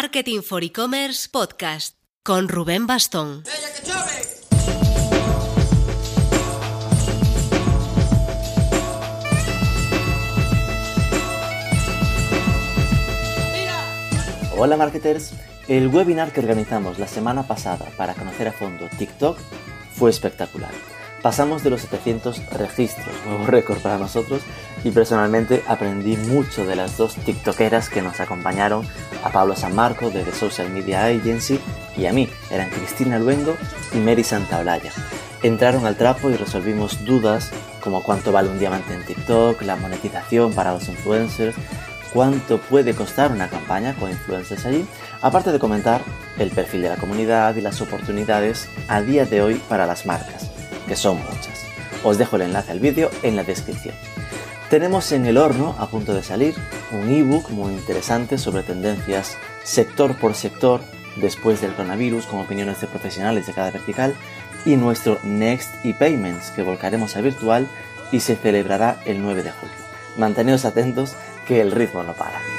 Marketing for E-Commerce Podcast con Rubén Bastón. Hola marketers, el webinar que organizamos la semana pasada para conocer a fondo TikTok fue espectacular. Pasamos de los 700 registros, nuevo récord para nosotros, y personalmente aprendí mucho de las dos TikTokeras que nos acompañaron, a Pablo San Marco de The Social Media Agency y a mí, eran Cristina Luengo y Mary Santaolalla. Entraron al trapo y resolvimos dudas como cuánto vale un diamante en TikTok, la monetización para los influencers, cuánto puede costar una campaña con influencers allí, aparte de comentar el perfil de la comunidad y las oportunidades a día de hoy para las marcas, que son muchas. Os dejo el enlace al vídeo en la descripción. Tenemos en el horno, a punto de salir, un ebook muy interesante sobre tendencias sector por sector después del coronavirus con opiniones de profesionales de cada vertical y nuestro Next e-Payments que volcaremos a virtual y se celebrará el 9 de julio. Manteneos atentos que el ritmo no para.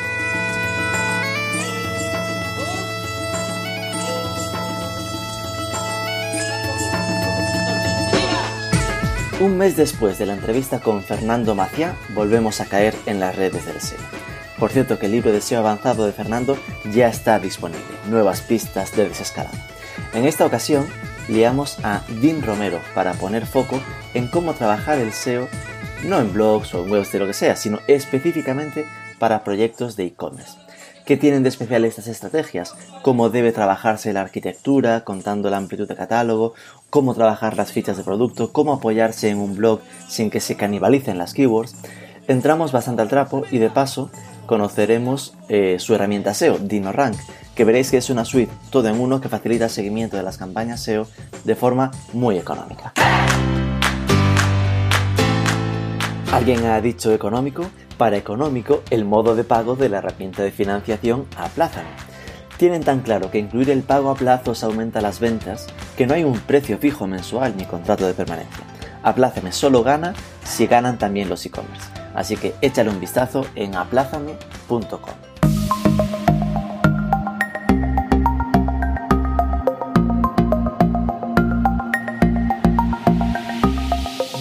Un mes después de la entrevista con Fernando Maciá, volvemos a caer en las redes del SEO. Por cierto que el libro de SEO avanzado de Fernando ya está disponible, nuevas pistas de desescalada. En esta ocasión, liamos a Dean Romero para poner foco en cómo trabajar el SEO, no en blogs o en webs de lo que sea, sino específicamente para proyectos de e-commerce. ¿Qué tienen de especial estas estrategias? ¿Cómo debe trabajarse la arquitectura, contando la amplitud de catálogo? ¿Cómo trabajar las fichas de producto? ¿Cómo apoyarse en un blog sin que se canibalicen las keywords? Entramos bastante al trapo y de paso conoceremos eh, su herramienta SEO, DinoRank, que veréis que es una suite todo en uno que facilita el seguimiento de las campañas SEO de forma muy económica. ¿Alguien ha dicho económico? Para económico, el modo de pago de la herramienta de financiación Aplázame. Tienen tan claro que incluir el pago a plazos aumenta las ventas que no hay un precio fijo mensual ni contrato de permanencia. Aplázame solo gana si ganan también los e-commerce. Así que échale un vistazo en aplázame.com.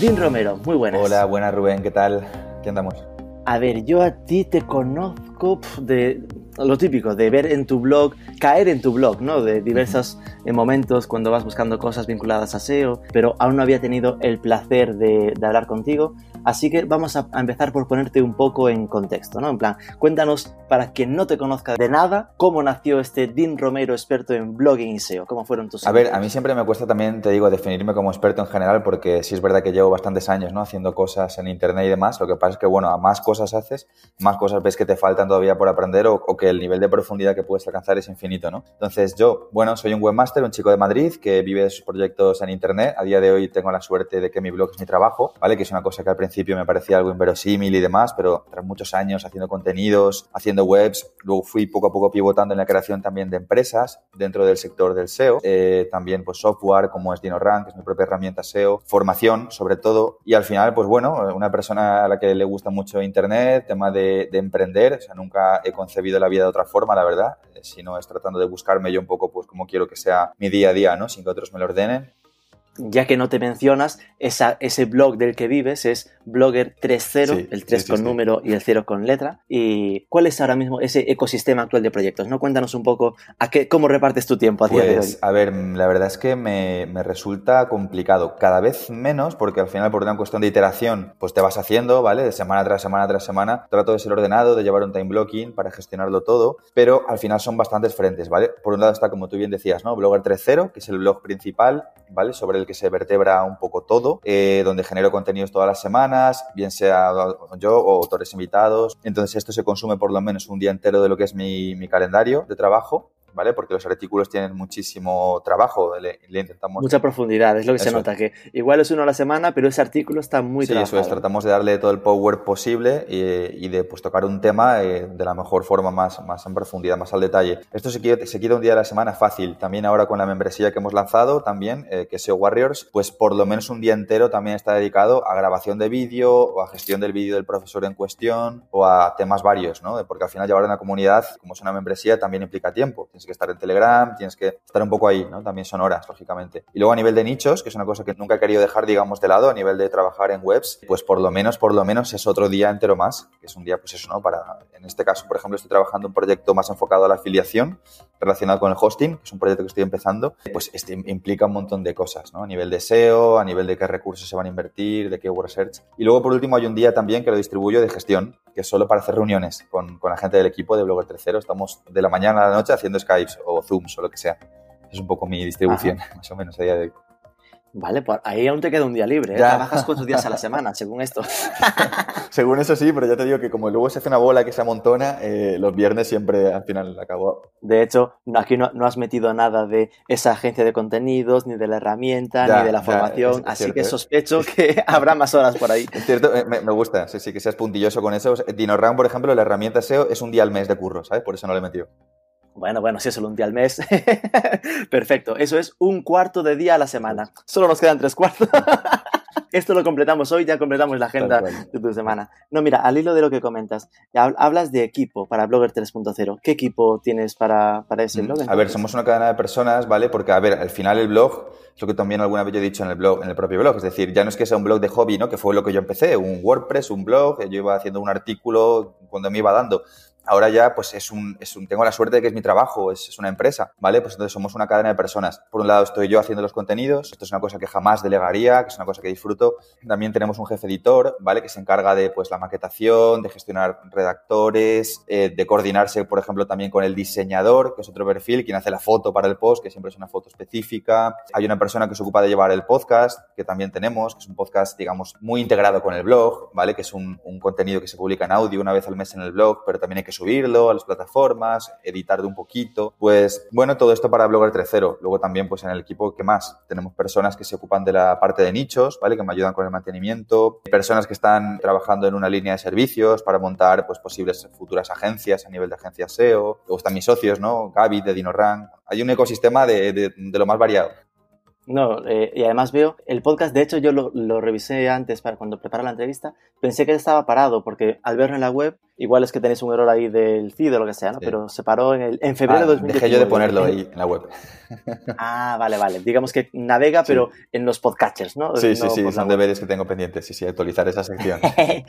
Dean Romero, muy buenas. Hola, buenas Rubén, ¿qué tal? ¿Qué andamos? A ver, yo a ti te conozco de lo típico, de ver en tu blog, caer en tu blog, ¿no? De diversos momentos cuando vas buscando cosas vinculadas a SEO, pero aún no había tenido el placer de, de hablar contigo. Así que vamos a, a, empezar por ponerte un poco en contexto, ¿no? En plan, cuéntanos, para quien no te conozca de nada, cómo nació este Dean Romero experto en blogging y SEO, cómo fueron tus... A ver, a mí siempre me cuesta también, te digo, definirme como experto en general, porque sí es verdad que llevo bastantes años, ¿no? Haciendo cosas en Internet y demás. Lo que pasa es que, bueno, a más cosas haces, más cosas ves que te faltan todavía por aprender o, o que el nivel de profundidad que puedes alcanzar es infinito, ¿no? Entonces yo, bueno, soy un webmaster, un chico de Madrid que vive de sus proyectos en Internet. A día de hoy tengo la suerte de que mi blog es mi trabajo, ¿vale? Que es una cosa que al principio me parecía algo inverosímil y demás, pero tras muchos años haciendo contenidos, haciendo webs, luego fui poco a poco pivotando en la creación también de empresas dentro del sector del SEO, eh, también pues software como es DinoRank, que es mi propia herramienta SEO, formación sobre todo, y al final, pues bueno, una persona a la que le gusta mucho Internet, tema de, de emprender, o sea, nunca he concebido la vida de otra forma, la verdad, sino es tratando de buscarme yo un poco pues cómo quiero que sea mi día a día, ¿no? Sin que otros me lo ordenen ya que no te mencionas, esa, ese blog del que vives es Blogger 3.0, sí, el 3 sí, con sí, número y el 0 con letra. ¿Y cuál es ahora mismo ese ecosistema actual de proyectos? ¿no? Cuéntanos un poco a qué, cómo repartes tu tiempo a pues, hoy. A ver, la verdad es que me, me, resulta complicado. Cada vez menos, porque al final por una cuestión de iteración, pues te vas haciendo, ¿vale? De semana tras semana tras semana. Trato de ser ordenado, de llevar un time blocking para gestionarlo todo, pero al final son bastantes frentes, ¿vale? Por un lado está, como tú bien decías, ¿no? Blogger 3.0, que es el blog principal, ¿vale? Sobre el que se vertebra un poco todo, eh, donde genero contenidos todas las semanas, bien sea yo o autores invitados. Entonces esto se consume por lo menos un día entero de lo que es mi, mi calendario de trabajo. ¿Vale? Porque los artículos tienen muchísimo trabajo, le, intentamos... Mucha profundidad, es lo que se nota, que igual es uno a la semana, pero ese artículo está muy Sí, eso es, tratamos de darle todo el power posible y, de pues, tocar un tema eh, de la mejor forma, más, más en profundidad, más al detalle. Esto se quita, se quita un día a la semana fácil, también ahora con la membresía que hemos lanzado, también, eh, que es SEO Warriors, pues por lo menos un día entero también está dedicado a grabación de vídeo o a gestión del vídeo del profesor en cuestión o a temas varios, ¿no? Porque al final llevar una comunidad, como es una membresía, también implica tiempo. Tienes que estar en Telegram, tienes que estar un poco ahí, ¿no? También son horas, lógicamente. Y luego a nivel de nichos, que es una cosa que nunca he querido dejar, digamos, de lado, a nivel de trabajar en webs, pues por lo menos, por lo menos es otro día entero más, que es un día, pues eso, ¿no? Para, en este caso, por ejemplo, estoy trabajando un proyecto más enfocado a la afiliación, relacionado con el hosting, que es un proyecto que estoy empezando, pues este implica un montón de cosas, ¿no? A nivel de SEO, a nivel de qué recursos se van a invertir, de qué word search. Y luego, por último, hay un día también que lo distribuyo de gestión, que solo para hacer reuniones con, con la gente del equipo de Blogger Tercero. Estamos de la mañana a la noche haciendo Skypes o Zooms o lo que sea. Es un poco mi distribución, más o menos, a día de hoy. Vale, pues ahí aún te queda un día libre. ¿eh? Trabajas cuatro días a la semana, según esto. según eso sí, pero ya te digo que como luego se hace una bola que se amontona, eh, los viernes siempre al final acabo. De hecho, aquí no, has metido nada de esa agencia de contenidos, ni de la herramienta, ni de la formación, así que ¿eh? sospecho que habrá más horas por ahí. Es cierto, me, gusta, sí, sí, que seas puntilloso con eso. DinoRank, por ejemplo, la herramienta SEO es un día al mes de curro, ¿sabes? Por eso no le he metido. Bueno, bueno, si es solo un día al mes. Perfecto. Eso es un cuarto de día a la semana. Solo nos quedan tres cuartos. Esto lo completamos hoy, ya completamos la agenda de tu semana. No, mira, al hilo de lo que comentas, hablas de equipo para Blogger 3.0. ¿Qué equipo tienes para, para ese mm, blog? A ver, somos una cadena de personas, ¿vale? Porque, a ver, al final el blog es lo que también alguna vez yo he dicho en el blog, en el propio blog. Es decir, ya no es que sea un blog de hobby, ¿no? Que fue lo que yo empecé, un WordPress, un blog, yo iba haciendo un artículo cuando me iba dando ahora ya pues es un, es un, tengo la suerte de que es mi trabajo, es, es, una empresa, ¿vale? Pues entonces somos una cadena de personas. Por un lado estoy yo haciendo los contenidos, esto es una cosa que jamás delegaría, que es una cosa que disfruto. También tenemos un jefe editor, ¿vale? Que se encarga de pues la maquetación, de gestionar redactores, eh, de coordinarse, por ejemplo, también con el diseñador, que es otro perfil, quien hace la foto para el post, que siempre es una foto específica. Hay una persona que se ocupa de llevar el podcast, que también tenemos, que es un podcast, digamos, muy integrado con el blog, ¿vale? Que es un, un contenido que se publica en audio una vez al mes en el blog, pero también hay que subirlo a las plataformas, editar de un poquito. Pues bueno, todo esto para Blogger 3.0. Luego también pues en el equipo, ¿qué más? Tenemos personas que se ocupan de la parte de nichos, ¿vale? Que me ayudan con el mantenimiento. Personas que están trabajando en una línea de servicios para montar pues posibles futuras agencias a nivel de agencias SEO. Luego están mis socios, ¿no? Gaby de DinoRank. Hay un ecosistema de, de lo más variado. No, eh, y además veo el podcast, de hecho yo lo, lo, revisé antes para cuando preparé la entrevista, pensé que estaba parado porque al verlo en la web, igual es que tenéis un error ahí del feed o lo que sea, ¿no? Pero se paró en, el, en febrero de 2019. Dejé yo de ponerlo ahí en la web. ah, vale, vale. Digamos que navega, pero en los podcatchers, ¿no? Sí, sí, sí, son deberes que tengo pendientes, sí, sí, actualizar esa sección.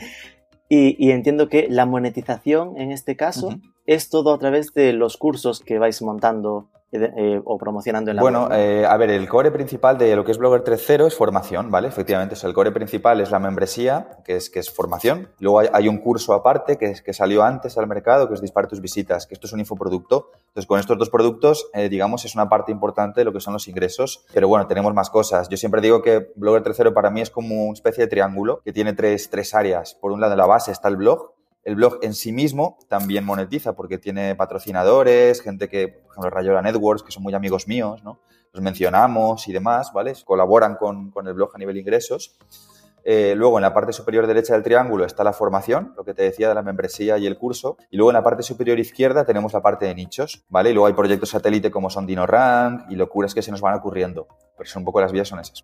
y, y, entiendo que la monetización en este caso es todo a través de los cursos que vais montando eh, o promocionando en la Bueno, eh, a ver, el core principal de lo que es Blogger 3.0 es formación, ¿vale? Efectivamente, el core principal es la membresía, que es, que es formación. Luego hay, un curso aparte que, que salió antes al mercado, que es Dispar tus visitas, que esto es un infoproducto. Entonces, con estos dos productos, eh, digamos, es una parte importante de lo que son los ingresos. Pero bueno, tenemos más cosas. Yo siempre digo que Blogger 3.0 para mí es como una especie de triángulo que tiene tres, tres áreas. Por un lado, en la base está el blog, el blog en sí mismo también monetiza porque tiene patrocinadores, gente que, por ejemplo, Rayola Networks, que son muy amigos míos, ¿no? Los mencionamos y demás, ¿vale? Colaboran con, el blog a nivel ingresos. Eh, luego, en la parte superior derecha del triángulo está la formación, lo que te decía de la membresía y el curso. Y luego en la parte superior izquierda tenemos la parte de nichos, ¿vale? Y luego hay proyectos satélite como son DinoRank y locuras que se nos van ocurriendo. Pero son un poco las vías son esas.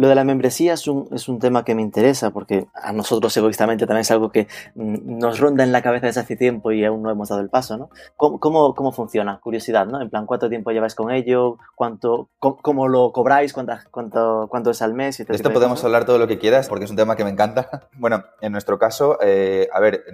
Lo de la membresía es un, es un tema que me interesa porque a nosotros egoístamente también es algo que mm, nos ronda en la cabeza desde hace tiempo y aún no hemos dado el paso, ¿no? ¿Cómo, cómo, funciona? Curiosidad, ¿no? En plan, ¿cuánto tiempo lleváis con ello? ¿Cuánto, cómo, lo cobráis? ¿Cuánto, cuánto, es al mes? Esto podemos hablar todo lo que quieras porque es un tema que me encanta. Bueno, en nuestro caso, eh, a ver,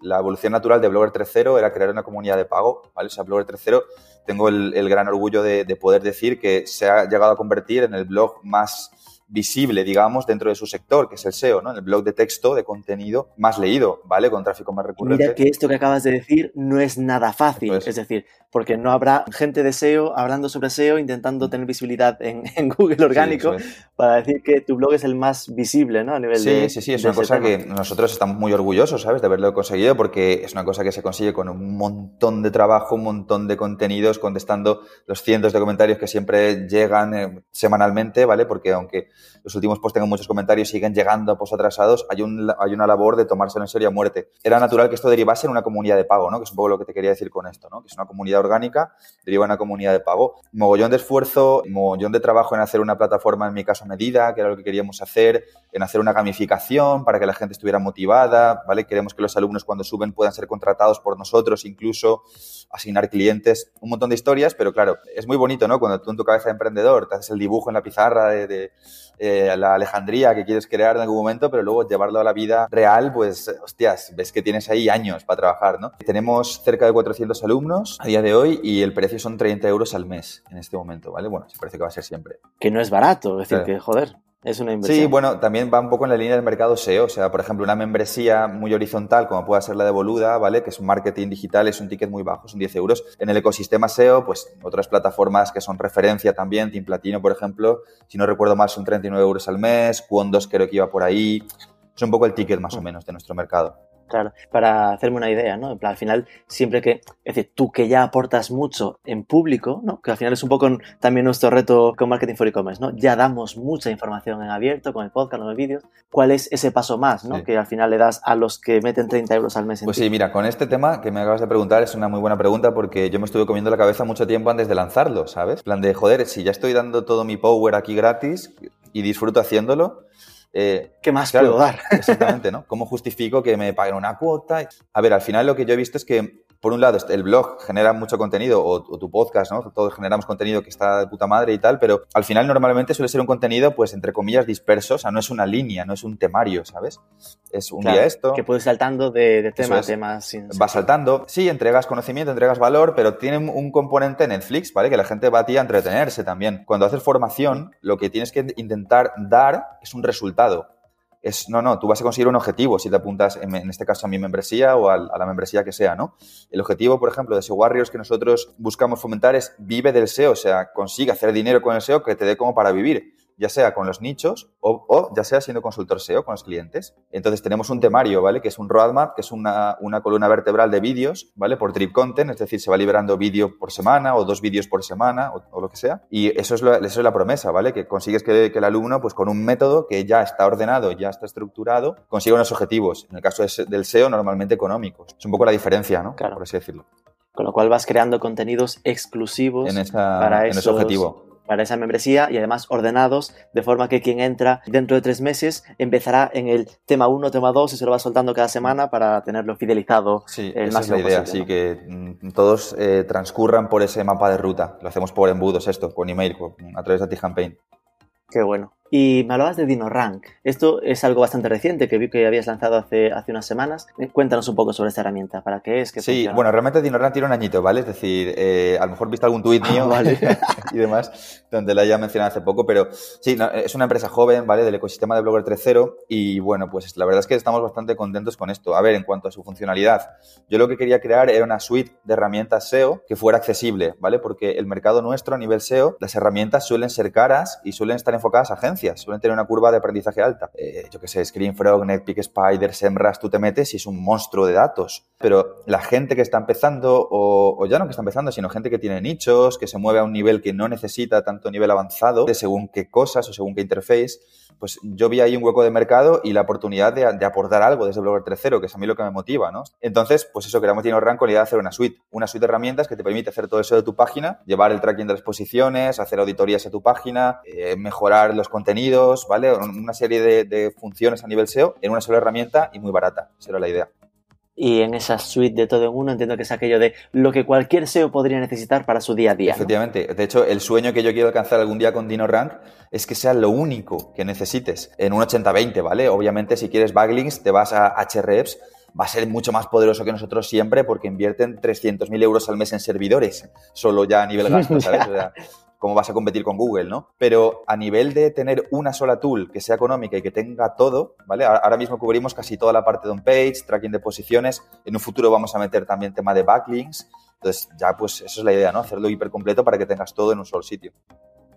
la evolución natural de Blogger 3.0 era crear una comunidad de pago, ¿vale? O sea, Blogger 3.0 tengo el, gran orgullo de, de poder decir que se ha llegado a convertir en el blog más visible, digamos, dentro de su sector, que es el SEO, ¿no? El blog de texto, de contenido más leído, ¿vale? Con tráfico más recurrente. Mira que esto que acabas de decir no es nada fácil. Es decir, porque no habrá gente de SEO hablando sobre SEO, intentando tener visibilidad en, Google orgánico para decir que tu blog es el más visible, ¿no? A nivel sí, de, sí, sí, es una cosa que nosotros estamos muy orgullosos, ¿sabes? De haberlo conseguido porque es una cosa que se consigue con un montón de trabajo, un montón de contenidos, contestando los cientos de comentarios que siempre llegan eh, semanalmente, ¿vale? Porque aunque los últimos posts tengan muchos comentarios, siguen llegando a post atrasados, hay, un, hay una labor de tomárselo en serio a muerte. Era natural que esto derivase en una comunidad de pago, ¿no? Que es un poco lo que te quería decir con esto, ¿no? Que es una comunidad orgánica, deriva en una comunidad de pago. Mogollón de esfuerzo, mogollón de trabajo en hacer una plataforma, en mi caso, medida, que era lo que queríamos hacer, en hacer una gamificación para que la gente estuviera motivada, ¿vale? Queremos que los alumnos cuando suben puedan ser contratados por nosotros, incluso asignar clientes, un montón de historias, pero claro, es muy bonito, ¿no? Cuando tú en tu cabeza de emprendedor te haces el dibujo en la pizarra de, eh, la Alejandría que quieres crear en algún momento, pero luego llevarlo a la vida real, pues, hostias, ves que tienes ahí años para trabajar, ¿no? Tenemos cerca de 400 alumnos a día de hoy y el precio son 30 euros al mes en este momento, ¿vale? Bueno, se parece que va a ser siempre. Que no es barato, es decir, que joder. Es una inversión. Sí, bueno, también va un poco en la línea del mercado SEO. O sea, por ejemplo, una membresía muy horizontal, como puede ser la de Boluda, ¿vale? Que es un marketing digital, es un ticket muy bajo, son 10 euros. En el ecosistema SEO, pues otras plataformas que son referencia también, Team Platino, por ejemplo, si no recuerdo mal, son 39 euros al mes. Quondos creo que iba por ahí. Es un poco el ticket más o menos de nuestro mercado. Claro, para hacerme una idea, ¿no? al final, siempre que, es decir, tú que ya aportas mucho en público, ¿no? Que al final es un poco también nuestro reto con Marketing for E-Commerce, ¿no? Ya damos mucha información en abierto, con el podcast, con los vídeos. ¿Cuál es ese paso más, ¿no? Que al final le das a los que meten 30 euros al mes en Pues sí, mira, con este tema que me acabas de preguntar es una muy buena pregunta porque yo me estuve comiendo la cabeza mucho tiempo antes de lanzarlo, ¿sabes? plan de, joder, si ya estoy dando todo mi power aquí gratis y disfruto haciéndolo, eh, ¿Qué más puedo dar? exactamente, ¿no? ¿Cómo justifico que me paguen una cuota? A ver, al final lo que yo he visto es que por un lado, el blog genera mucho contenido, o, tu podcast, ¿no? Todos generamos contenido que está de puta madre y tal, pero al final normalmente suele ser un contenido, pues, entre comillas, disperso, o sea, no es una línea, no es un temario, ¿sabes? Es un día esto. Que puedes saltando de, tema a tema. Sin, va saltando, sí, entregas conocimiento, entregas valor, pero tiene un componente Netflix, ¿vale? Que la gente va a ti a entretenerse también. Cuando haces formación, lo que tienes que intentar dar es un resultado es, no, no, tú vas a conseguir un objetivo si te apuntas, en, este caso, a mi membresía o a, la membresía que sea, ¿no? El objetivo, por ejemplo, de SEO Warriors que nosotros buscamos fomentar es vive del SEO, o sea, consigue hacer dinero con el SEO que te dé como para vivir ya sea con los nichos o, ya sea siendo consultor SEO con los clientes. Entonces tenemos un temario, ¿vale? Que es un roadmap, que es una, columna vertebral de vídeos, ¿vale? Por trip content, es decir, se va liberando vídeo por semana o dos vídeos por semana o, lo que sea. Y eso es, lo, eso es la promesa, ¿vale? Que consigues que, el alumno, pues con un método que ya está ordenado, ya está estructurado, consiga unos objetivos. En el caso del SEO, normalmente económicos. Es un poco la diferencia, ¿no? Claro. Por así decirlo. Con lo cual vas creando contenidos exclusivos en para en ese objetivo para esa membresía y además ordenados de forma que quien entra dentro de tres meses empezará en el tema 1, tema 2 y se lo va soltando cada semana para tenerlo fidelizado. Sí, esa es la idea, sí, que mm, todos eh, transcurran por ese mapa de ruta. Lo hacemos por embudos esto, con email, a través de T-Campaign. Qué bueno. Y me hablabas de DinoRank. Esto es algo bastante reciente que vi que habías lanzado hace, hace unas semanas. Eh, cuéntanos un poco sobre esta herramienta. ¿Para qué es? sí, bueno, realmente DinoRank tiene un añito, ¿vale? Es decir, eh, a lo mejor viste algún tuit ah, mío y demás, donde la haya mencionado hace poco, pero sí, es una empresa joven, ¿vale? Del ecosistema de Blogger 3.0 y bueno, pues la verdad es que estamos bastante contentos con esto. A ver, en cuanto a su funcionalidad, yo lo que quería crear era una suite de herramientas SEO que fuera accesible, ¿vale? Porque el mercado nuestro a nivel SEO, las herramientas suelen ser caras y suelen estar enfocadas a agencias, suelen tener una curva de aprendizaje alta. Eh, yo que sé, ScreenFrog, NetPeak, Spider, SEMrush, tú te metes y es un monstruo de datos. Pero la gente que está empezando, o, ya no que está empezando, sino gente que tiene nichos, que se mueve a un nivel que no necesita tanto nivel avanzado, de según qué cosas o según qué interface, pues yo vi ahí un hueco de mercado y la oportunidad de, aportar algo desde Blogger 3.0, que es a mí lo que me motiva, ¿no? Entonces, pues eso, queremos tener Rank con la idea de hacer una suite, una suite de herramientas que te permite hacer todo eso de tu página, llevar el tracking de las posiciones, hacer auditorías a tu página, eh, mejorar los contenidos, ¿vale? Una serie de, funciones a nivel SEO en una sola herramienta y muy barata. Esa era la idea. Y en esa suite de todo en uno entiendo que es aquello de lo que cualquier SEO podría necesitar para su día a día. Efectivamente. De hecho, el sueño que yo quiero alcanzar algún día con DinoRank es que sea lo único que necesites en un 80-20, ¿vale? Obviamente, si quieres backlinks, te vas a HREPS, va a ser mucho más poderoso que nosotros siempre porque invierten 300.000 euros al mes en servidores, solo ya a nivel gasto, ¿sabes? O sea, cómo vas a competir con Google, ¿no? Pero a nivel de tener una sola tool que sea económica y que tenga todo, ¿vale? Ahora mismo cubrimos casi toda la parte de on-page, tracking de posiciones, en un futuro vamos a meter también tema de backlinks, entonces ya pues eso es la idea, ¿no? Hacerlo hiper completo para que tengas todo en un solo sitio.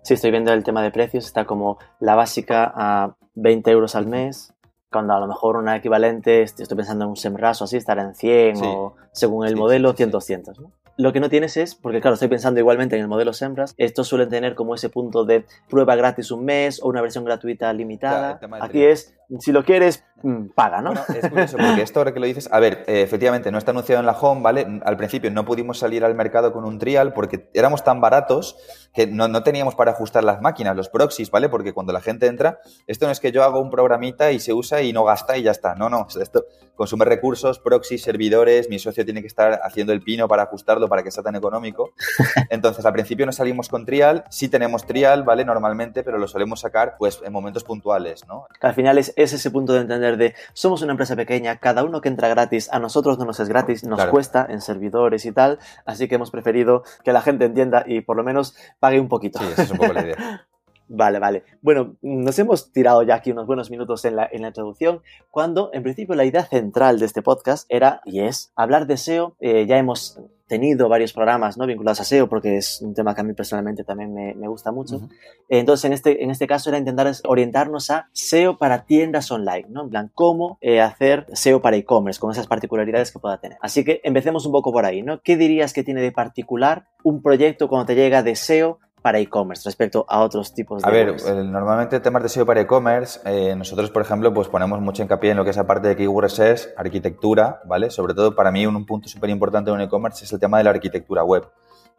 Sí, estoy viendo el tema de precios, está como la básica a 20 euros al mes, cuando a lo mejor una equivalente, estoy pensando en un SEMrush o así, estará en 100 o según el modelo, 100, 200. ¿no? Lo que no tienes es, porque claro, estoy pensando igualmente en el modelo SEMrush, estos suelen tener como ese punto de prueba gratis un mes o una versión gratuita limitada. Aquí es, si lo quieres, mm, paga, ¿no? es curioso, porque esto ahora que lo dices, a ver, eh, efectivamente no está anunciado en la home, ¿vale? Al principio no pudimos salir al mercado con un trial porque éramos tan baratos que no, no, teníamos para ajustar las máquinas, los proxies, ¿vale? Porque cuando la gente entra, esto no es que yo hago un programita y se usa y no gasta y ya está. No, no, esto consume recursos, proxies, servidores, mi socio tiene que estar haciendo el pino para ajustarlo para que sea tan económico. Entonces, al principio no salimos con trial, sí tenemos trial, ¿vale? Normalmente, pero lo solemos sacar pues en momentos puntuales, ¿no? Al final es, ese punto de entender de somos una empresa pequeña, cada uno que entra gratis, a nosotros no nos es gratis, nos cuesta en servidores y tal, así que hemos preferido que la gente entienda y por lo menos pague un poquito. Sí, esa es un poco la idea. Vale, vale. Bueno, nos hemos tirado ya aquí unos buenos minutos en la, en la, introducción, cuando en principio la idea central de este podcast era y es hablar de SEO. Eh, ya hemos tenido varios programas ¿no? vinculados a SEO porque es un tema que a mí personalmente también me, me gusta mucho. Entonces, en este, en este caso era intentar orientarnos a SEO para tiendas online, ¿no? En plan, cómo eh, hacer SEO para e-commerce con esas particularidades que pueda tener. Así que empecemos un poco por ahí, ¿no? ¿Qué dirías que tiene de particular un proyecto cuando te llega de SEO para e-commerce respecto a otros tipos de A ver, normalmente temas de SEO para e-commerce, eh, nosotros, por ejemplo, pues ponemos mucho hincapié en lo que es la parte de keyword research, arquitectura, ¿vale? Sobre todo para mí un, punto súper importante en un e-commerce es el tema de la arquitectura web.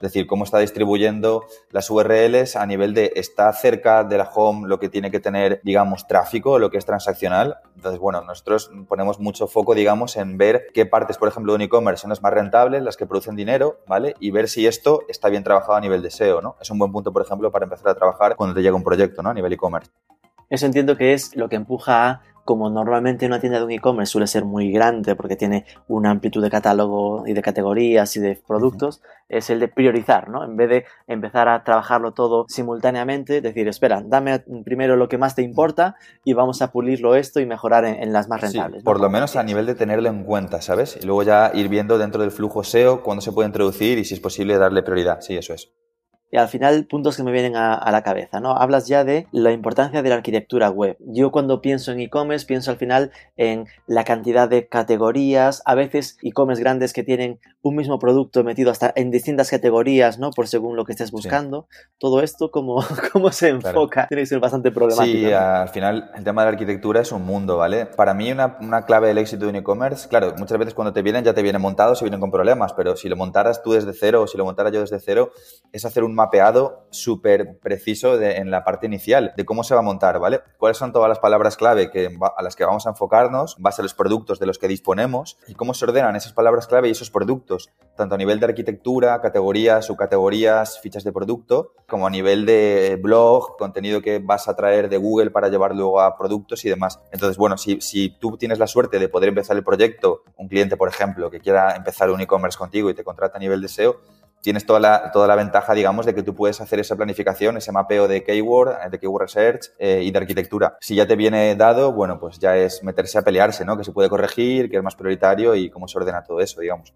Es decir, cómo está distribuyendo las URLs a nivel de está cerca de la home lo que tiene que tener, digamos, tráfico, lo que es transaccional. Entonces, bueno, nosotros ponemos mucho foco, digamos, en ver qué partes, por ejemplo, de un e-commerce son las más rentables, las que producen dinero, ¿vale? Y ver si esto está bien trabajado a nivel de SEO, ¿no? Es un buen punto, por ejemplo, para empezar a trabajar cuando te llega un proyecto, ¿no? A nivel e-commerce. Eso entiendo que es lo que empuja a como normalmente una tienda de un e-commerce suele ser muy grande porque tiene una amplitud de catálogo y de categorías y de productos, es el de priorizar, ¿no? En vez de empezar a trabajarlo todo simultáneamente, decir, espera, dame primero lo que más te importa y vamos a pulirlo esto y mejorar en, las más rentables. Por lo menos a nivel de tenerlo en cuenta, ¿sabes? Y luego ya ir viendo dentro del flujo SEO cuándo se puede introducir y si es posible darle prioridad. Sí, eso es. Y al final, puntos que me vienen a, la cabeza, ¿no? Hablas ya de la importancia de la arquitectura web. Yo cuando pienso en e-commerce, pienso al final en la cantidad de categorías, a veces e-commerce grandes que tienen un mismo producto metido hasta en distintas categorías, ¿no? Por según lo que estés buscando. Todo esto, ¿cómo, cómo se enfoca? Tiene que ser bastante problemático. Sí, al final el tema de la arquitectura es un mundo, ¿vale? Para mí una, una clave del éxito de un e-commerce, claro, muchas veces cuando te vienen ya te vienen montados y vienen con problemas, pero si lo montaras tú desde cero o si lo montara yo desde cero, es hacer un mapeado súper preciso en la parte inicial de cómo se va a montar, ¿vale? ¿Cuáles son todas las palabras clave que, a las que vamos a enfocarnos, en base a los productos de los que disponemos y cómo se ordenan esas palabras clave y esos productos, tanto a nivel de arquitectura, categorías, subcategorías, fichas de producto, como a nivel de blog, contenido que vas a traer de Google para llevar luego a productos y demás. Entonces, bueno, si, si tú tienes la suerte de poder empezar el proyecto, un cliente, por ejemplo, que quiera empezar un e-commerce contigo y te contrata a nivel de SEO, tienes toda la, toda la ventaja, digamos, de que tú puedes hacer esa planificación, ese mapeo de keyword, de keyword research eh, y de arquitectura. Si ya te viene dado, bueno, pues ya es meterse a pelearse, ¿no? Que se puede corregir, que es más prioritario y cómo se ordena todo eso, digamos.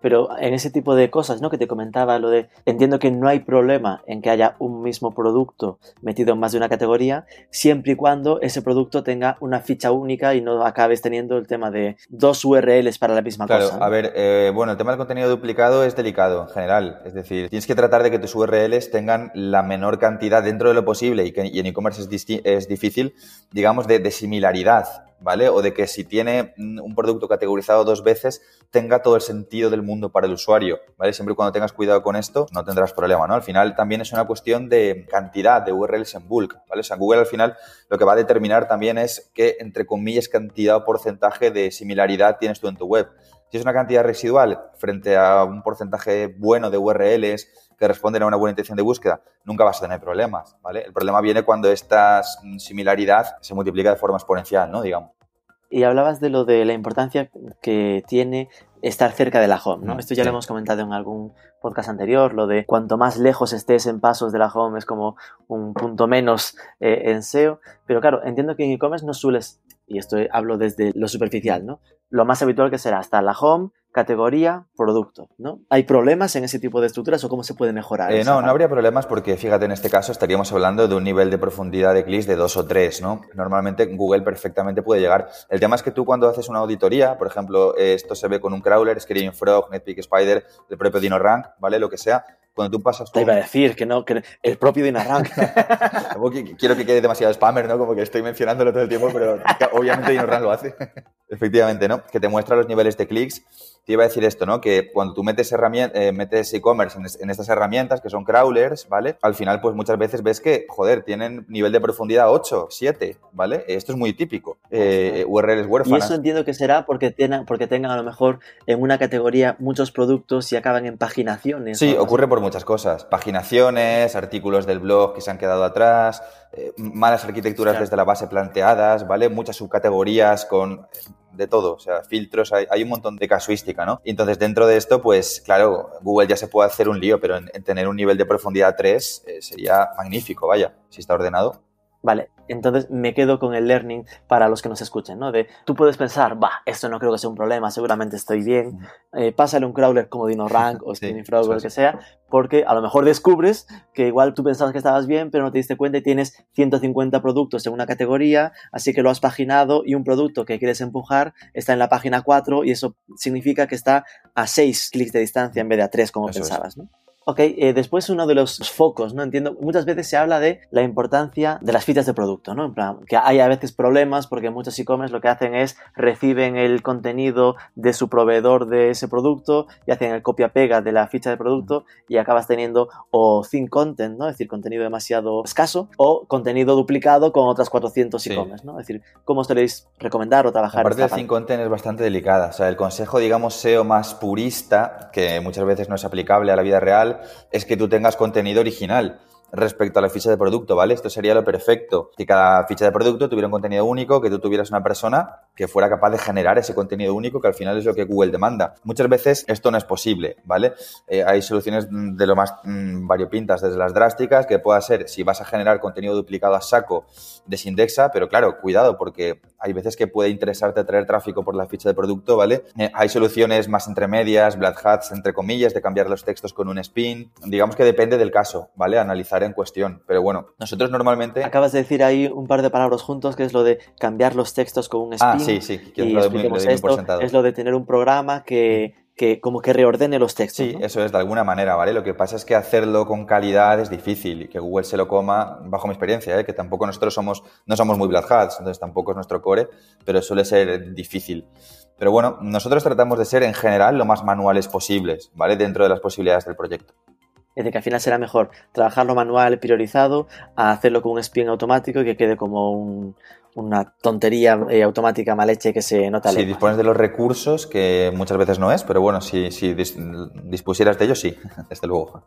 Pero en ese tipo de cosas, ¿no? Que te comentaba lo de, entiendo que no hay problema en que haya un mismo producto metido en más de una categoría, siempre y cuando ese producto tenga una ficha única y no acabes teniendo el tema de dos URLs para la misma cosa. Claro, a ver, eh, bueno, el tema del contenido duplicado es delicado en general. Es decir, tienes que tratar de que tus URLs tengan la menor cantidad dentro de lo posible y que y en e-commerce es, es, difícil, digamos, de, de similaridad ¿vale? O de que si tiene un producto categorizado dos veces, tenga todo el sentido del mundo para el usuario, ¿vale? Siempre y cuando tengas cuidado con esto, no tendrás problema, ¿no? Al final también es una cuestión de cantidad de URLs en bulk, ¿vale? O sea, Google al final lo que va a determinar también es qué, entre comillas, cantidad o porcentaje de similaridad tienes tú en tu web. Si es una cantidad residual frente a un porcentaje bueno de URLs que responden a una buena intención de búsqueda, nunca vas a tener problemas, ¿vale? El problema viene cuando esta similaridad se multiplica de forma exponencial, ¿no? Digamos. Y hablabas de lo de la importancia que tiene estar cerca de la home, ¿no? Mm, Esto ya lo hemos comentado en algún podcast anterior, lo de cuanto más lejos estés en pasos de la home es como un punto menos eh, en SEO, pero claro, entiendo que en e-commerce no sueles, y esto hablo desde lo superficial, ¿no? Lo más habitual que será hasta la home, categoría, producto, ¿no? ¿Hay problemas en ese tipo de estructuras o cómo se puede mejorar? Eh, no, no habría problemas porque fíjate, en este caso estaríamos hablando de un nivel de profundidad de clics de dos o tres, ¿no? Normalmente Google perfectamente puede llegar. El tema es que tú cuando haces una auditoría, por ejemplo, eh, esto se ve con un crawler, Screaming Frog, NetPeak Spider, el propio DinoRank, ¿vale? Lo que sea. Cuando tú pasas Te iba a decir que no, que el propio. Tampoco qui- quiero que quede demasiado spammer, ¿no? Como que estoy mencionándolo todo el tiempo, pero que obviamente DinoRank lo hace. Efectivamente, ¿no? Que te muestra los niveles de clics. Te iba a decir esto, ¿no? Que cuando tú metes herramien- eh, metes e-commerce en, es- en estas herramientas que son crawlers, ¿vale? Al final, pues muchas veces ves que, joder, tienen nivel de profundidad 8, 7, ¿vale? Esto es muy típico. Eh, URLs Y huérfanas. eso entiendo que será porque tengan, porque tengan a lo mejor en una categoría muchos productos y acaban en paginaciones. Sí, ocurre por muchas cosas. Paginaciones, artículos del blog que se han quedado atrás, eh, malas arquitecturas Claro. desde la base planteadas, ¿vale? Muchas subcategorías con eh, de todo, o sea, filtros, hay, un montón de casuística, ¿no? Entonces dentro de esto, pues claro, Google ya se puede hacer un lío, pero en, en tener un nivel de profundidad 3 eh, sería magnífico, vaya, si está ordenado. Vale, entonces me quedo con el learning para los que nos escuchen, ¿no? De tú puedes pensar, va, esto no creo que sea un problema, seguramente estoy bien. Eh, pásale un crawler como DinoRank o Sí, Spinning Frog eso o lo que sea, porque a lo mejor descubres que igual tú pensabas que estabas bien, pero no te diste cuenta y tienes 150 productos en una categoría, así que lo has paginado y un producto que quieres empujar está en la página 4 y eso significa que está a 6 clics de distancia en vez de a 3 como Eso es. pensabas, ¿no? Ok, eh, después uno de los focos, ¿no? Entiendo, muchas veces se habla de la importancia de las fichas de producto, ¿no? En plan, que hay a veces problemas porque muchos e-commerce lo que hacen es reciben el contenido de su proveedor de ese producto y hacen el copia-pega de la ficha de producto y acabas teniendo o thin content, ¿no? Es decir, contenido demasiado escaso o contenido duplicado con otras 400 Sí. e-commerce, ¿no? Es decir, ¿cómo os soléis recomendar o trabajar La parte del thin content es bastante delicada. O sea, el consejo, digamos, SEO más purista, que muchas veces no es aplicable a la vida real, es que tú tengas contenido original respecto a la ficha de producto, ¿vale? Esto sería lo perfecto. Que cada ficha de producto tuviera un contenido único, que tú tuvieras una persona que fuera capaz de generar ese contenido único, que al final es lo que Google demanda. Muchas veces esto no es posible, ¿vale? Eh, hay soluciones de lo más mm, variopintas, desde las drásticas, que pueda ser, si vas a generar contenido duplicado a saco, desindexa, pero claro, cuidado, porque hay veces que puede interesarte traer tráfico por la ficha de producto, ¿vale? Eh, hay soluciones más entre medias, black hats, entre comillas, de cambiar los textos con un spin. Digamos que depende del caso, ¿vale? Analizar en cuestión. Pero bueno, nosotros normalmente... Acabas de decir ahí un par de palabras juntos, que es lo de cambiar los textos con un spin. Ah, sí, sí, que y lo muy- por es lo de tener un programa que, que como que reordene los textos. Sí, ¿no? eso es, de alguna manera, ¿vale? Lo que pasa es que hacerlo con calidad es difícil y que Google se lo coma, bajo mi experiencia, ¿eh? que tampoco nosotros somos, no somos muy black hats, entonces tampoco es nuestro core, pero suele ser difícil. Pero bueno, nosotros tratamos de ser en general lo más manuales posibles, ¿vale? Dentro de las posibilidades del proyecto. Es decir, que al final será mejor trabajarlo manual, priorizado, a hacerlo con un spin automático y que quede como un- una tontería eh, automática mal hecha que se nota Si dispones de los recursos, que muchas veces no es, pero bueno, si, si dis- dispusieras de ellos, sí, desde luego.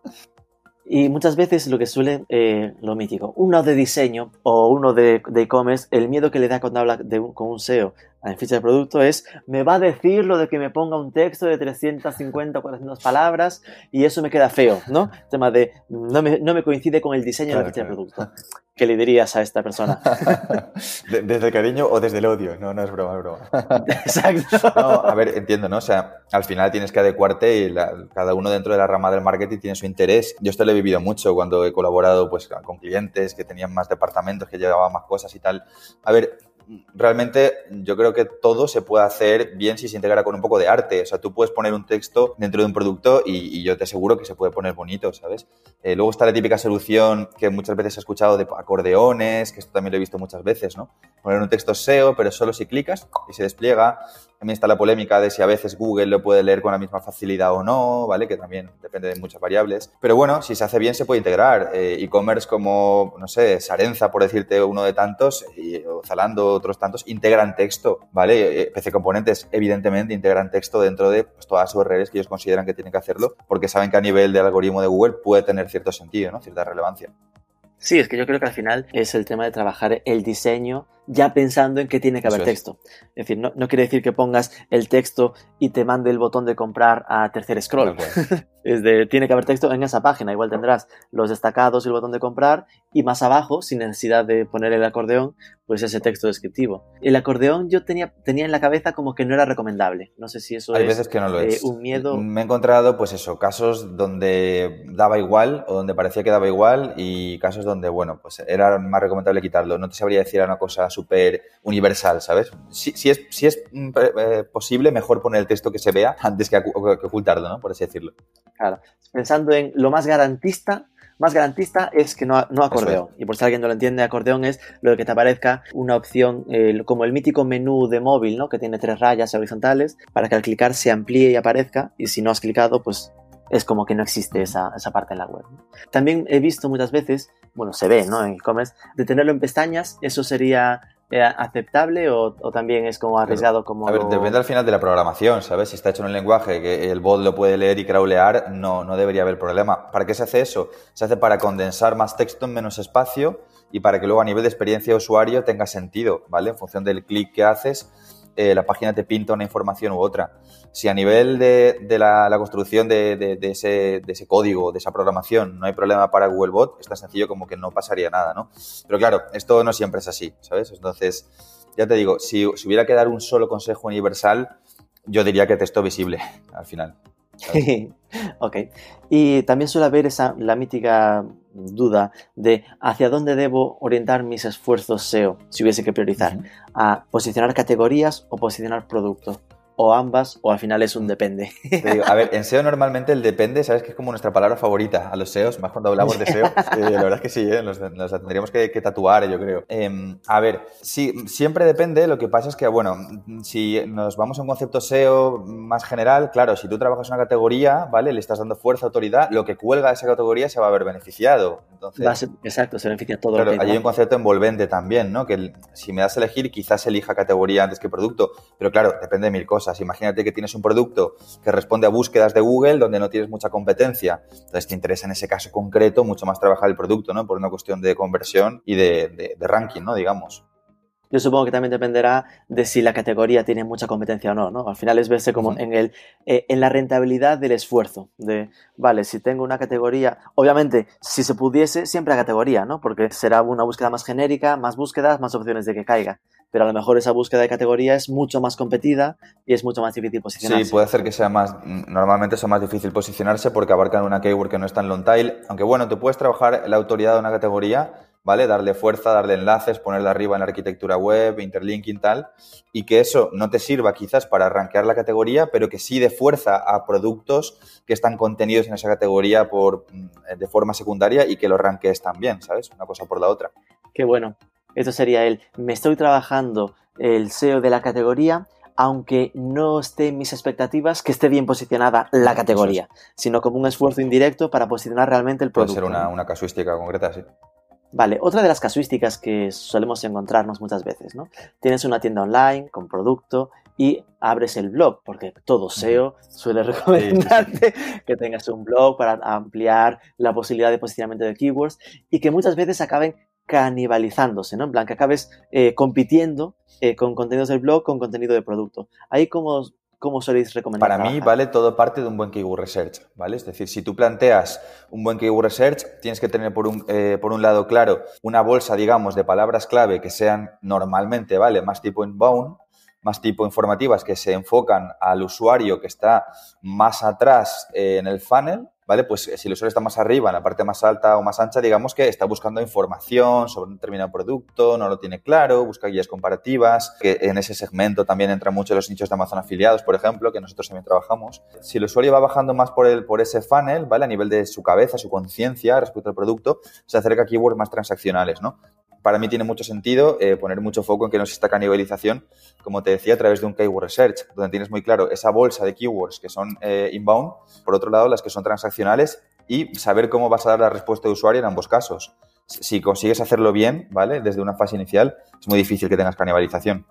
Y muchas veces lo que suele, eh, lo mítico, uno de diseño o uno de de e-commerce, el miedo que le da cuando habla de un- con un SEO en ficha de producto es, me va a decir lo de que me ponga un texto de 350 o 400 palabras y eso me queda feo, ¿no? El tema de, no me, no me coincide con el diseño de Claro, la ficha claro. de producto. ¿Qué le dirías a esta persona? De- desde el cariño o desde el odio, no, no es broma, es broma. Exacto. No, a ver, entiendo, ¿no? O sea, al final tienes que adecuarte y la- cada uno dentro de la rama del marketing tiene su interés. Yo esto lo he vivido mucho cuando he colaborado pues, con clientes que tenían más departamentos, que llevaban más cosas y tal. A ver, realmente yo creo que todo se puede hacer bien si se integra con un poco de arte. O sea, tú puedes poner un texto dentro de un producto y, y yo te aseguro que se puede poner bonito, ¿sabes? Eh, luego está la típica solución que muchas veces he escuchado de acordeones, que esto también lo he visto muchas veces, ¿no? Poner un texto SEO, pero solo si clicas y se despliega. También está la polémica de si a veces Google lo puede leer con la misma facilidad o no, ¿vale? Que también depende de muchas variables. Pero bueno, si se hace bien se puede integrar. Eh, E-commerce como, no sé, Sarenza, por decirte uno de tantos, y, o Zalando, otros tantos, integran texto, ¿vale? Eh, PC Componentes, evidentemente, integran texto dentro de pues, todas sus redes que ellos consideran que tienen que hacerlo, porque saben que a nivel del algoritmo de Google puede tener cierto sentido, ¿no? Cierta relevancia. Sí, es que yo creo que al final es el tema de trabajar el diseño ya pensando en que tiene que haber es. texto. Es decir, no, no quiere decir que pongas el texto y te mande el botón de comprar a tercer scroll. Es de, tiene que haber texto en esa página. Igual tendrás los destacados y el botón de comprar y más abajo, sin necesidad de poner el acordeón, pues ese texto descriptivo. El acordeón yo tenía, tenía en la cabeza como que no era recomendable. No sé si eso Hay es veces que no lo eh, es. un miedo. Me he encontrado, pues eso, casos donde daba igual o donde parecía que daba igual y casos donde, bueno, pues era más recomendable quitarlo. No te sabría decir una cosa súper universal, ¿sabes? Si, si es, si es mm, eh, posible, mejor poner el texto que se vea antes que, ocultarlo, ¿no? Por así decirlo. Claro. Pensando en lo más garantista, más garantista es que no, no acordeón. Y por si alguien no lo entiende, acordeón es lo de que te aparezca una opción eh, como el mítico menú de móvil, ¿no? Que tiene tres rayas horizontales para que al clicar se amplíe y aparezca. Y si no has clicado, pues es como que no existe esa, esa parte en la web. También he visto muchas veces, bueno, se ve, ¿no? En e-commerce, de tenerlo en pestañas, ¿eso sería eh, aceptable o, o también es como arriesgado como... A ver, lo- depende al final de la programación, ¿sabes? Si está hecho en un lenguaje que el bot lo puede leer y crawlear, no, no debería haber problema. ¿Para qué se hace eso? Se hace para condensar más texto en menos espacio y para que luego a nivel de experiencia de usuario tenga sentido, ¿vale? En función del clic que haces, eh, la página te pinta una información u otra. Si a nivel de, la, construcción de, ese, código, de esa programación, no hay problema para Googlebot, es tan sencillo como que no pasaría nada, ¿no? Pero claro, esto no siempre es así, ¿sabes? Entonces, ya te digo, si, si hubiera que dar un solo consejo universal, yo diría que texto visible al final. ok. Y también suele haber esa, la mítica duda de hacia dónde debo orientar mis esfuerzos SEO si hubiese que priorizar. A posicionar categorías o posicionar productos. O ambas, o al final es un depende. Te digo, a ver, en SEO normalmente el depende, sabes que es como nuestra palabra favorita a los SEOs, más cuando hablamos de SEO. Eh, la verdad es que sí, eh, nos, nos la tendríamos que, que tatuar, yo creo. Eh, a ver, sí, siempre depende. Lo que pasa es que, bueno, si nos vamos a un concepto SEO más general, claro, si tú trabajas una categoría, ¿vale? Le estás dando fuerza, autoridad, lo que cuelga de esa categoría se va a ver beneficiado. Entonces, a ser- exacto, se beneficia todo Claro, el que hay un concepto envolvente también, ¿no? Que si me das a elegir, quizás elija categoría antes que producto. Pero claro, depende de mil cosas. Imagínate que tienes un producto que responde a búsquedas de Google donde no tienes mucha competencia. Entonces te interesa en ese caso concreto mucho más trabajar el producto, ¿no? Por una cuestión de conversión y de, de- de ranking, ¿no? Digamos. Yo supongo que también dependerá de si la categoría tiene mucha competencia o no, ¿no? Al final es verse como en, el, eh, en la rentabilidad del esfuerzo. De, vale, si tengo una categoría, obviamente, si se pudiese, siempre a categoría, ¿no? Porque será una búsqueda más genérica, más búsquedas, más opciones de que caiga. Pero a lo mejor esa búsqueda de categoría es mucho más competida y es mucho más difícil posicionarse. Sí, puede hacer que sea más, normalmente es más difícil posicionarse porque abarcan una keyword que no está en long tail, aunque bueno, tú puedes trabajar la autoridad de una categoría, ¿vale? Darle fuerza, darle enlaces, ponerla arriba en la arquitectura web, interlinking tal, y que eso no te sirva quizás para rankear la categoría, pero que sí dé fuerza a productos que están contenidos en esa categoría por, mm, de forma secundaria y que los rankees también, ¿sabes? Una cosa por la otra. Qué bueno. Esto sería el, me estoy trabajando el SEO de la categoría, aunque no esté en mis expectativas que esté bien posicionada la categoría, sino como un esfuerzo indirecto para posicionar realmente el Puede producto. ser una, una casuística concreta, sí. Vale, otra de las casuísticas que solemos encontrarnos muchas veces, ¿no? Tienes una tienda online con producto y abres el blog, porque todo SEO suele recomendarte que tengas un blog para ampliar la posibilidad de posicionamiento de keywords y que muchas veces acaben canibalizándose, ¿no? En plan, que acabes eh, compitiendo eh, con contenidos del blog con contenido de producto. Ahí, ¿cómo, cómo soléis recomendar? Para mí, vale, todo parte de un buen keyword research, ¿vale? Es decir, si tú planteas un buen keyword research, tienes que tener por un, eh, por un lado, claro, una bolsa, digamos, de palabras clave que sean normalmente, ¿vale? Más tipo inbound, más tipo informativas que se enfocan al usuario que está más atrás eh, en el funnel, ¿vale? Pues eh, si el usuario está más arriba, en la parte más alta o más ancha, digamos que está buscando información sobre un determinado producto, no lo tiene claro, busca guías comparativas, que en ese segmento también entran mucho los nichos de Amazon afiliados, por ejemplo, que nosotros también trabajamos. Si el usuario va bajando más por, el, por ese funnel, ¿vale? A nivel de su cabeza, su conciencia respecto al producto, se acerca a keywords más transaccionales, ¿no? Para mí tiene mucho sentido eh, poner mucho foco en que no exista canibalización, como te decía, a través de un keyword research, donde tienes muy claro esa bolsa de keywords que son eh, inbound, por otro lado las que son transaccionales y saber cómo vas a dar la respuesta de usuario en ambos casos. Si consigues hacerlo bien, ¿vale? Desde una fase inicial, es muy difícil que tengas canibalización.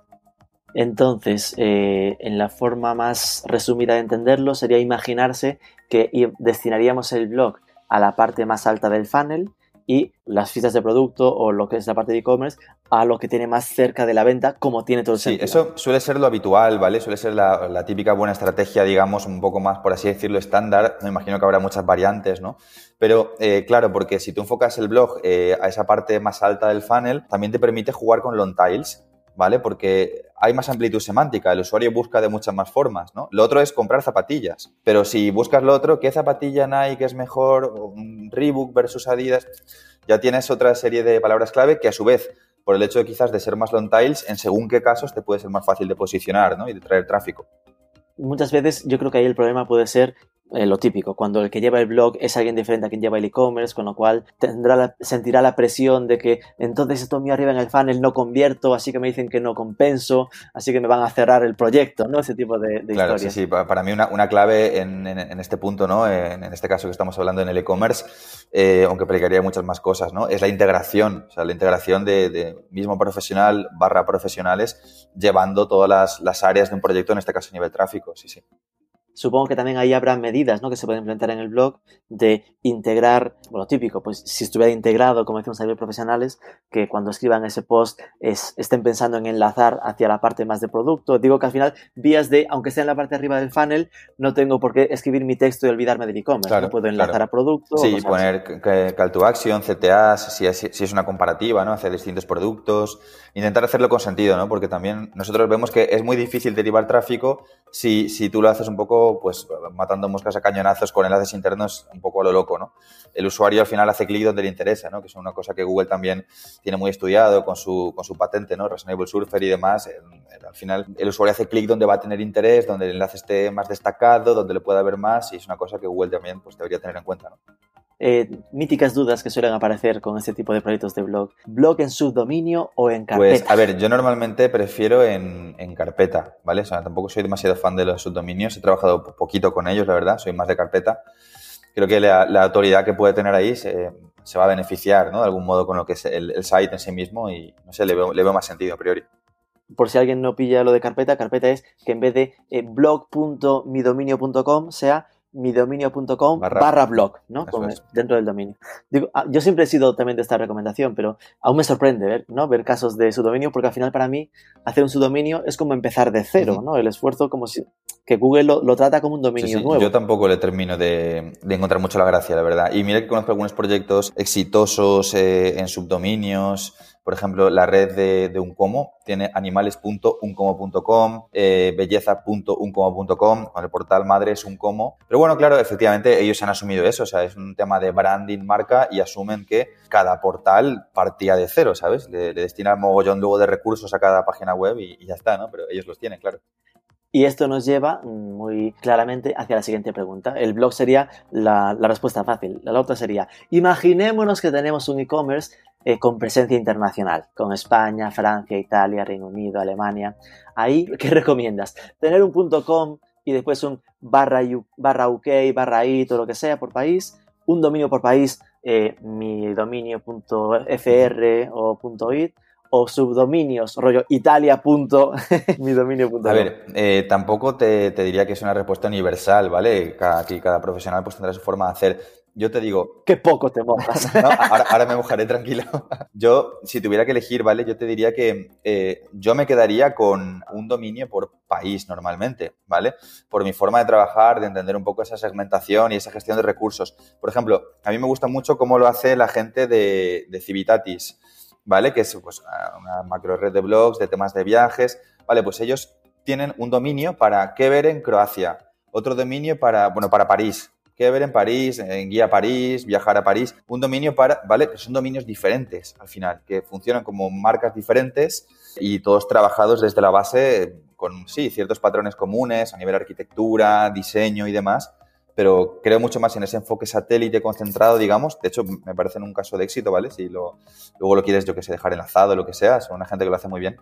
Entonces, eh, en la forma más resumida de entenderlo, sería imaginarse que destinaríamos el blog a la parte más alta del funnel y las fichas de producto o lo que es la parte de e-commerce a lo que tiene más cerca de la venta, como tiene todo el Sí, eso suele ser lo habitual, ¿vale? Suele ser la, típica buena estrategia, digamos, un poco más, por así decirlo, estándar. Me imagino que habrá muchas variantes, ¿no? Pero eh, claro, porque si tú enfocas el blog eh, a esa parte más alta del funnel, también te permite jugar con long tiles, ¿vale? Porque hay más amplitud semántica, el usuario busca de muchas más formas, ¿no? Lo otro es comprar zapatillas, pero si buscas lo otro, ¿qué zapatilla Nike es mejor? Reebok versus Adidas, ya tienes otra serie de palabras clave que a su vez por el hecho de quizás de ser más long tiles, en según qué casos te puede ser más fácil de posicionar ¿no? y de traer tráfico. Muchas veces yo creo que ahí el problema puede ser eh, lo típico, cuando el que lleva el blog es alguien diferente a quien lleva el e-commerce, con lo cual tendrá sentirá la presión de que entonces esto mío arriba en el funnel no convierto, así que me dicen que no compenso, así que me van a cerrar el proyecto, ¿no? Ese tipo de, de claro, Sí, sí, para mí una, clave en, este punto, ¿no? En, este caso que estamos hablando en el e-commerce, eh, aunque aplicaría muchas más cosas, ¿no? Es la integración, o sea, la integración de, mismo profesional barra profesionales llevando todas las, las áreas de un proyecto, en este caso a nivel tráfico, sí, sí. Supongo que también ahí habrá medidas ¿no? que se pueden implementar en el blog de integrar, bueno, típico, pues si estuviera integrado, como decimos a nivel profesionales, que cuando escriban ese post estén pensando en enlazar hacia la parte más de producto. Digo que al final, vías de, aunque esté en la parte de arriba del funnel, no tengo por qué escribir mi texto y olvidarme del e-commerce. no puedo enlazar a producto. Sí, poner call to action, CTAs, si es, si es una comparativa, ¿no? Hacia distintos productos. Intentar hacerlo con sentido, ¿no? Porque también nosotros vemos que es muy difícil derivar tráfico si, si tú lo haces un poco pues matando moscas a cañonazos con enlaces internos un poco a lo loco, ¿no? El usuario al final hace clic donde le interesa, ¿no? Que es una cosa que Google también tiene muy estudiado con su, con su patente, ¿no? Reasonable Surfer y demás. al final el usuario hace clic donde va a tener interés, donde el enlace esté más destacado, donde le pueda ver más y es una cosa que Google también pues, debería tener en cuenta. Eh, míticas dudas que suelen aparecer con este tipo de proyectos de blog. ¿Blog en subdominio o en carpeta? Pues, a ver, yo normalmente prefiero en, carpeta, ¿vale? O sea, tampoco soy demasiado fan de los subdominios, he trabajado poquito con ellos, la verdad, soy más de carpeta. Creo que la, autoridad que puede tener ahí se, va a beneficiar, ¿no? De algún modo con lo que es el, site en sí mismo y, no sé, le veo, le veo más sentido a priori por si alguien no pilla lo de carpeta, carpeta es que en vez de eh, blog.midominio.com sea midominio.com barra, blog, ¿no? dentro del dominio. Digo, ah, yo siempre he sido también de esta recomendación, pero aún me sorprende ver, ¿no? ver casos de subdominio, porque al final para mí hacer un subdominio es como empezar de cero, ¿no? El esfuerzo como si que Google lo, trata como un dominio nuevo. Yo tampoco le termino de, encontrar mucho la gracia, la verdad. Y mira que conozco algunos proyectos exitosos eh, en subdominios, por ejemplo, la red de, de Uncomo tiene animales.uncomo.com, eh, belleza.uncomo.com, con el portal madre es Uncomo. Pero bueno, claro, efectivamente ellos han asumido eso, o sea, es un tema de branding, marca y asumen que cada portal partía de cero, ¿sabes? Le, le destinan mogollón luego de recursos a cada página web y, y ya está, ¿no? Pero ellos los tienen, claro. Y esto nos lleva muy claramente hacia la siguiente pregunta. El blog sería la, respuesta fácil. La otra sería, imaginémonos que tenemos un e-commerce eh, con presencia internacional, con España, Francia, Italia, Reino Unido, Alemania. Ahí, ¿qué recomiendas? Tener un .com y después un barra, barra UK, barra IT o lo que sea por país, un dominio por país, eh, mi dominio.fr o .it, o subdominios, rollo italia.midominio.com. A ver, eh, tampoco te, diría que es una respuesta universal, ¿vale? Cada, aquí cada profesional pues tendrá su forma de hacer. Yo te digo... Qué poco te mojas. ahora, me mojaré tranquilo. Yo, si tuviera que elegir, ¿vale? Yo te diría que eh, yo me quedaría con un dominio por país normalmente, ¿vale? Por mi forma de trabajar, de entender un poco esa segmentación y esa gestión de recursos. Por ejemplo, a mí me gusta mucho cómo lo hace la gente de, de Civitatis ¿vale? Que es pues, una macro red de blogs, de temas de viajes, ¿vale? Pues ellos tienen un dominio para qué ver en Croacia, otro dominio para, bueno, para París, qué ver en París, en guía París, viajar a París, un dominio para, ¿vale? Pues son dominios diferentes al final, que funcionan como marcas diferentes y todos trabajados desde la base con, sí, ciertos patrones comunes a nivel arquitectura, diseño y demás, pero creo mucho más en ese enfoque satélite concentrado, digamos. De hecho, me parece un caso de éxito, ¿vale? Si lo, luego lo quieres, yo que sé, dejar enlazado, lo que sea, son una gente que lo hace muy bien.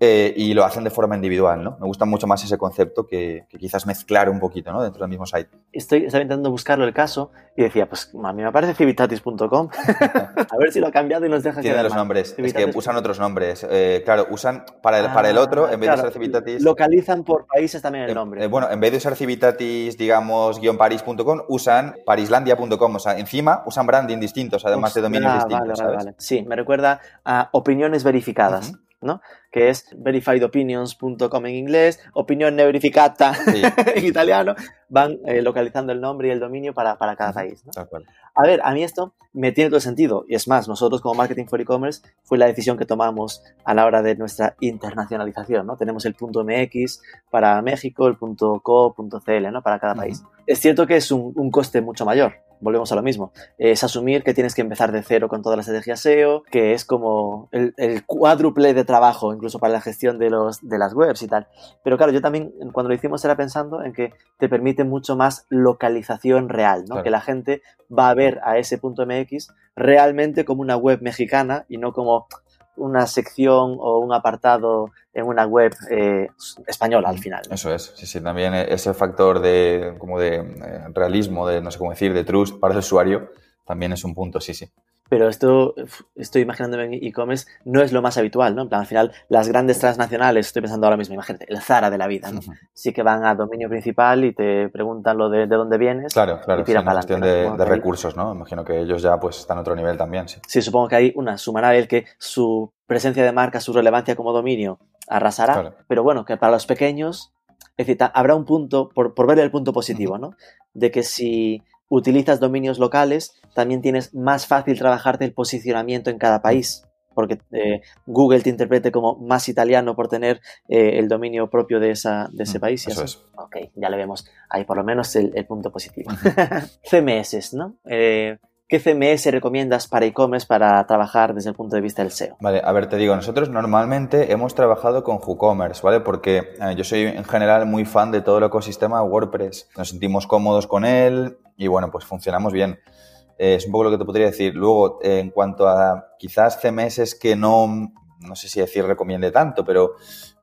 Eh, y lo hacen de forma individual, ¿no? Me gusta mucho más ese concepto que, quizás mezclar un poquito, ¿no? Dentro del mismo site. Estoy, estaba intentando buscarlo el caso y decía, pues a mí me parece civitatis.com. a ver si lo ha cambiado y nos deja Tiene los nombres. Es que usan otros nombres. Eh, claro, usan para el, para el otro, en vez de usar Civitatis... Localizan por países también el nombre. Eh, bueno, en vez de usar Civitatis, digamos, guion paris.com, usan parislandia.com. O sea, encima usan branding distintos, además de dominios distintos, Sí, me recuerda a opiniones verificadas. ¿No? que es verifiedopinions.com en inglés, opinión verificata en italiano, van eh, localizando el nombre y el dominio para, cada país. A ver, a mí esto me tiene todo el sentido. Y es más, nosotros como Marketing for E-Commerce fue la decisión que tomamos a la hora de nuestra internacionalización. ¿no? Tenemos el punto .mx para México, el punto .co, .cl ¿no? para cada país. Es cierto que es un coste mucho mayor volvemos a lo mismo. Es asumir que tienes que empezar de cero con toda la estrategia SEO, que es como el, cuádruple de trabajo, incluso para la gestión de, los, de las webs y tal. Pero claro, yo también cuando lo hicimos era pensando en que te permite mucho más localización real, ¿no? Que la gente va a ver a ese punto MX realmente como una web mexicana y no como una sección o un apartado en una web eh, española al final. Eso es, sí, sí, también ese factor de, como de eh, realismo, de no sé cómo decir, de trust para el usuario, también es un punto, sí, sí pero esto estoy imaginándome en e-commerce, no es lo más habitual, ¿no? En plan, al final, las grandes transnacionales, estoy pensando ahora mismo, imagínate, el Zara de la vida, ¿no? Sí que van a dominio principal y te preguntan lo de, de dónde vienes. Claro, claro, es una cuestión de, recursos, ¿no? Imagino que ellos ya pues están a otro nivel también, sí. Sí, supongo que hay una, sumará el que su presencia de marca, su relevancia como dominio arrasará, pero bueno, que para los pequeños, es decir, habrá un punto, por, por ver el punto positivo, ¿no? De que si utilizas dominios locales, también tienes más fácil trabajarte el posicionamiento en cada país, porque eh, Google te interprete como más italiano por tener eh, el dominio propio de, esa, de ese mm, país. eso es. Ok, ya le vemos ahí por lo menos el, punto positivo. CMS, ¿no? Eh, ¿Qué CMS recomiendas para e-commerce para trabajar desde el punto de vista del SEO? Vale, a ver, te digo, nosotros normalmente hemos trabajado con WooCommerce, ¿vale? Porque yo soy en general muy fan de todo el ecosistema WordPress. Nos sentimos cómodos con él, y bueno, pues funcionamos bien. Eh, es un poco lo que te podría decir. Luego, en cuanto a quizás CMS que no, no sé si decir recomiende tanto, pero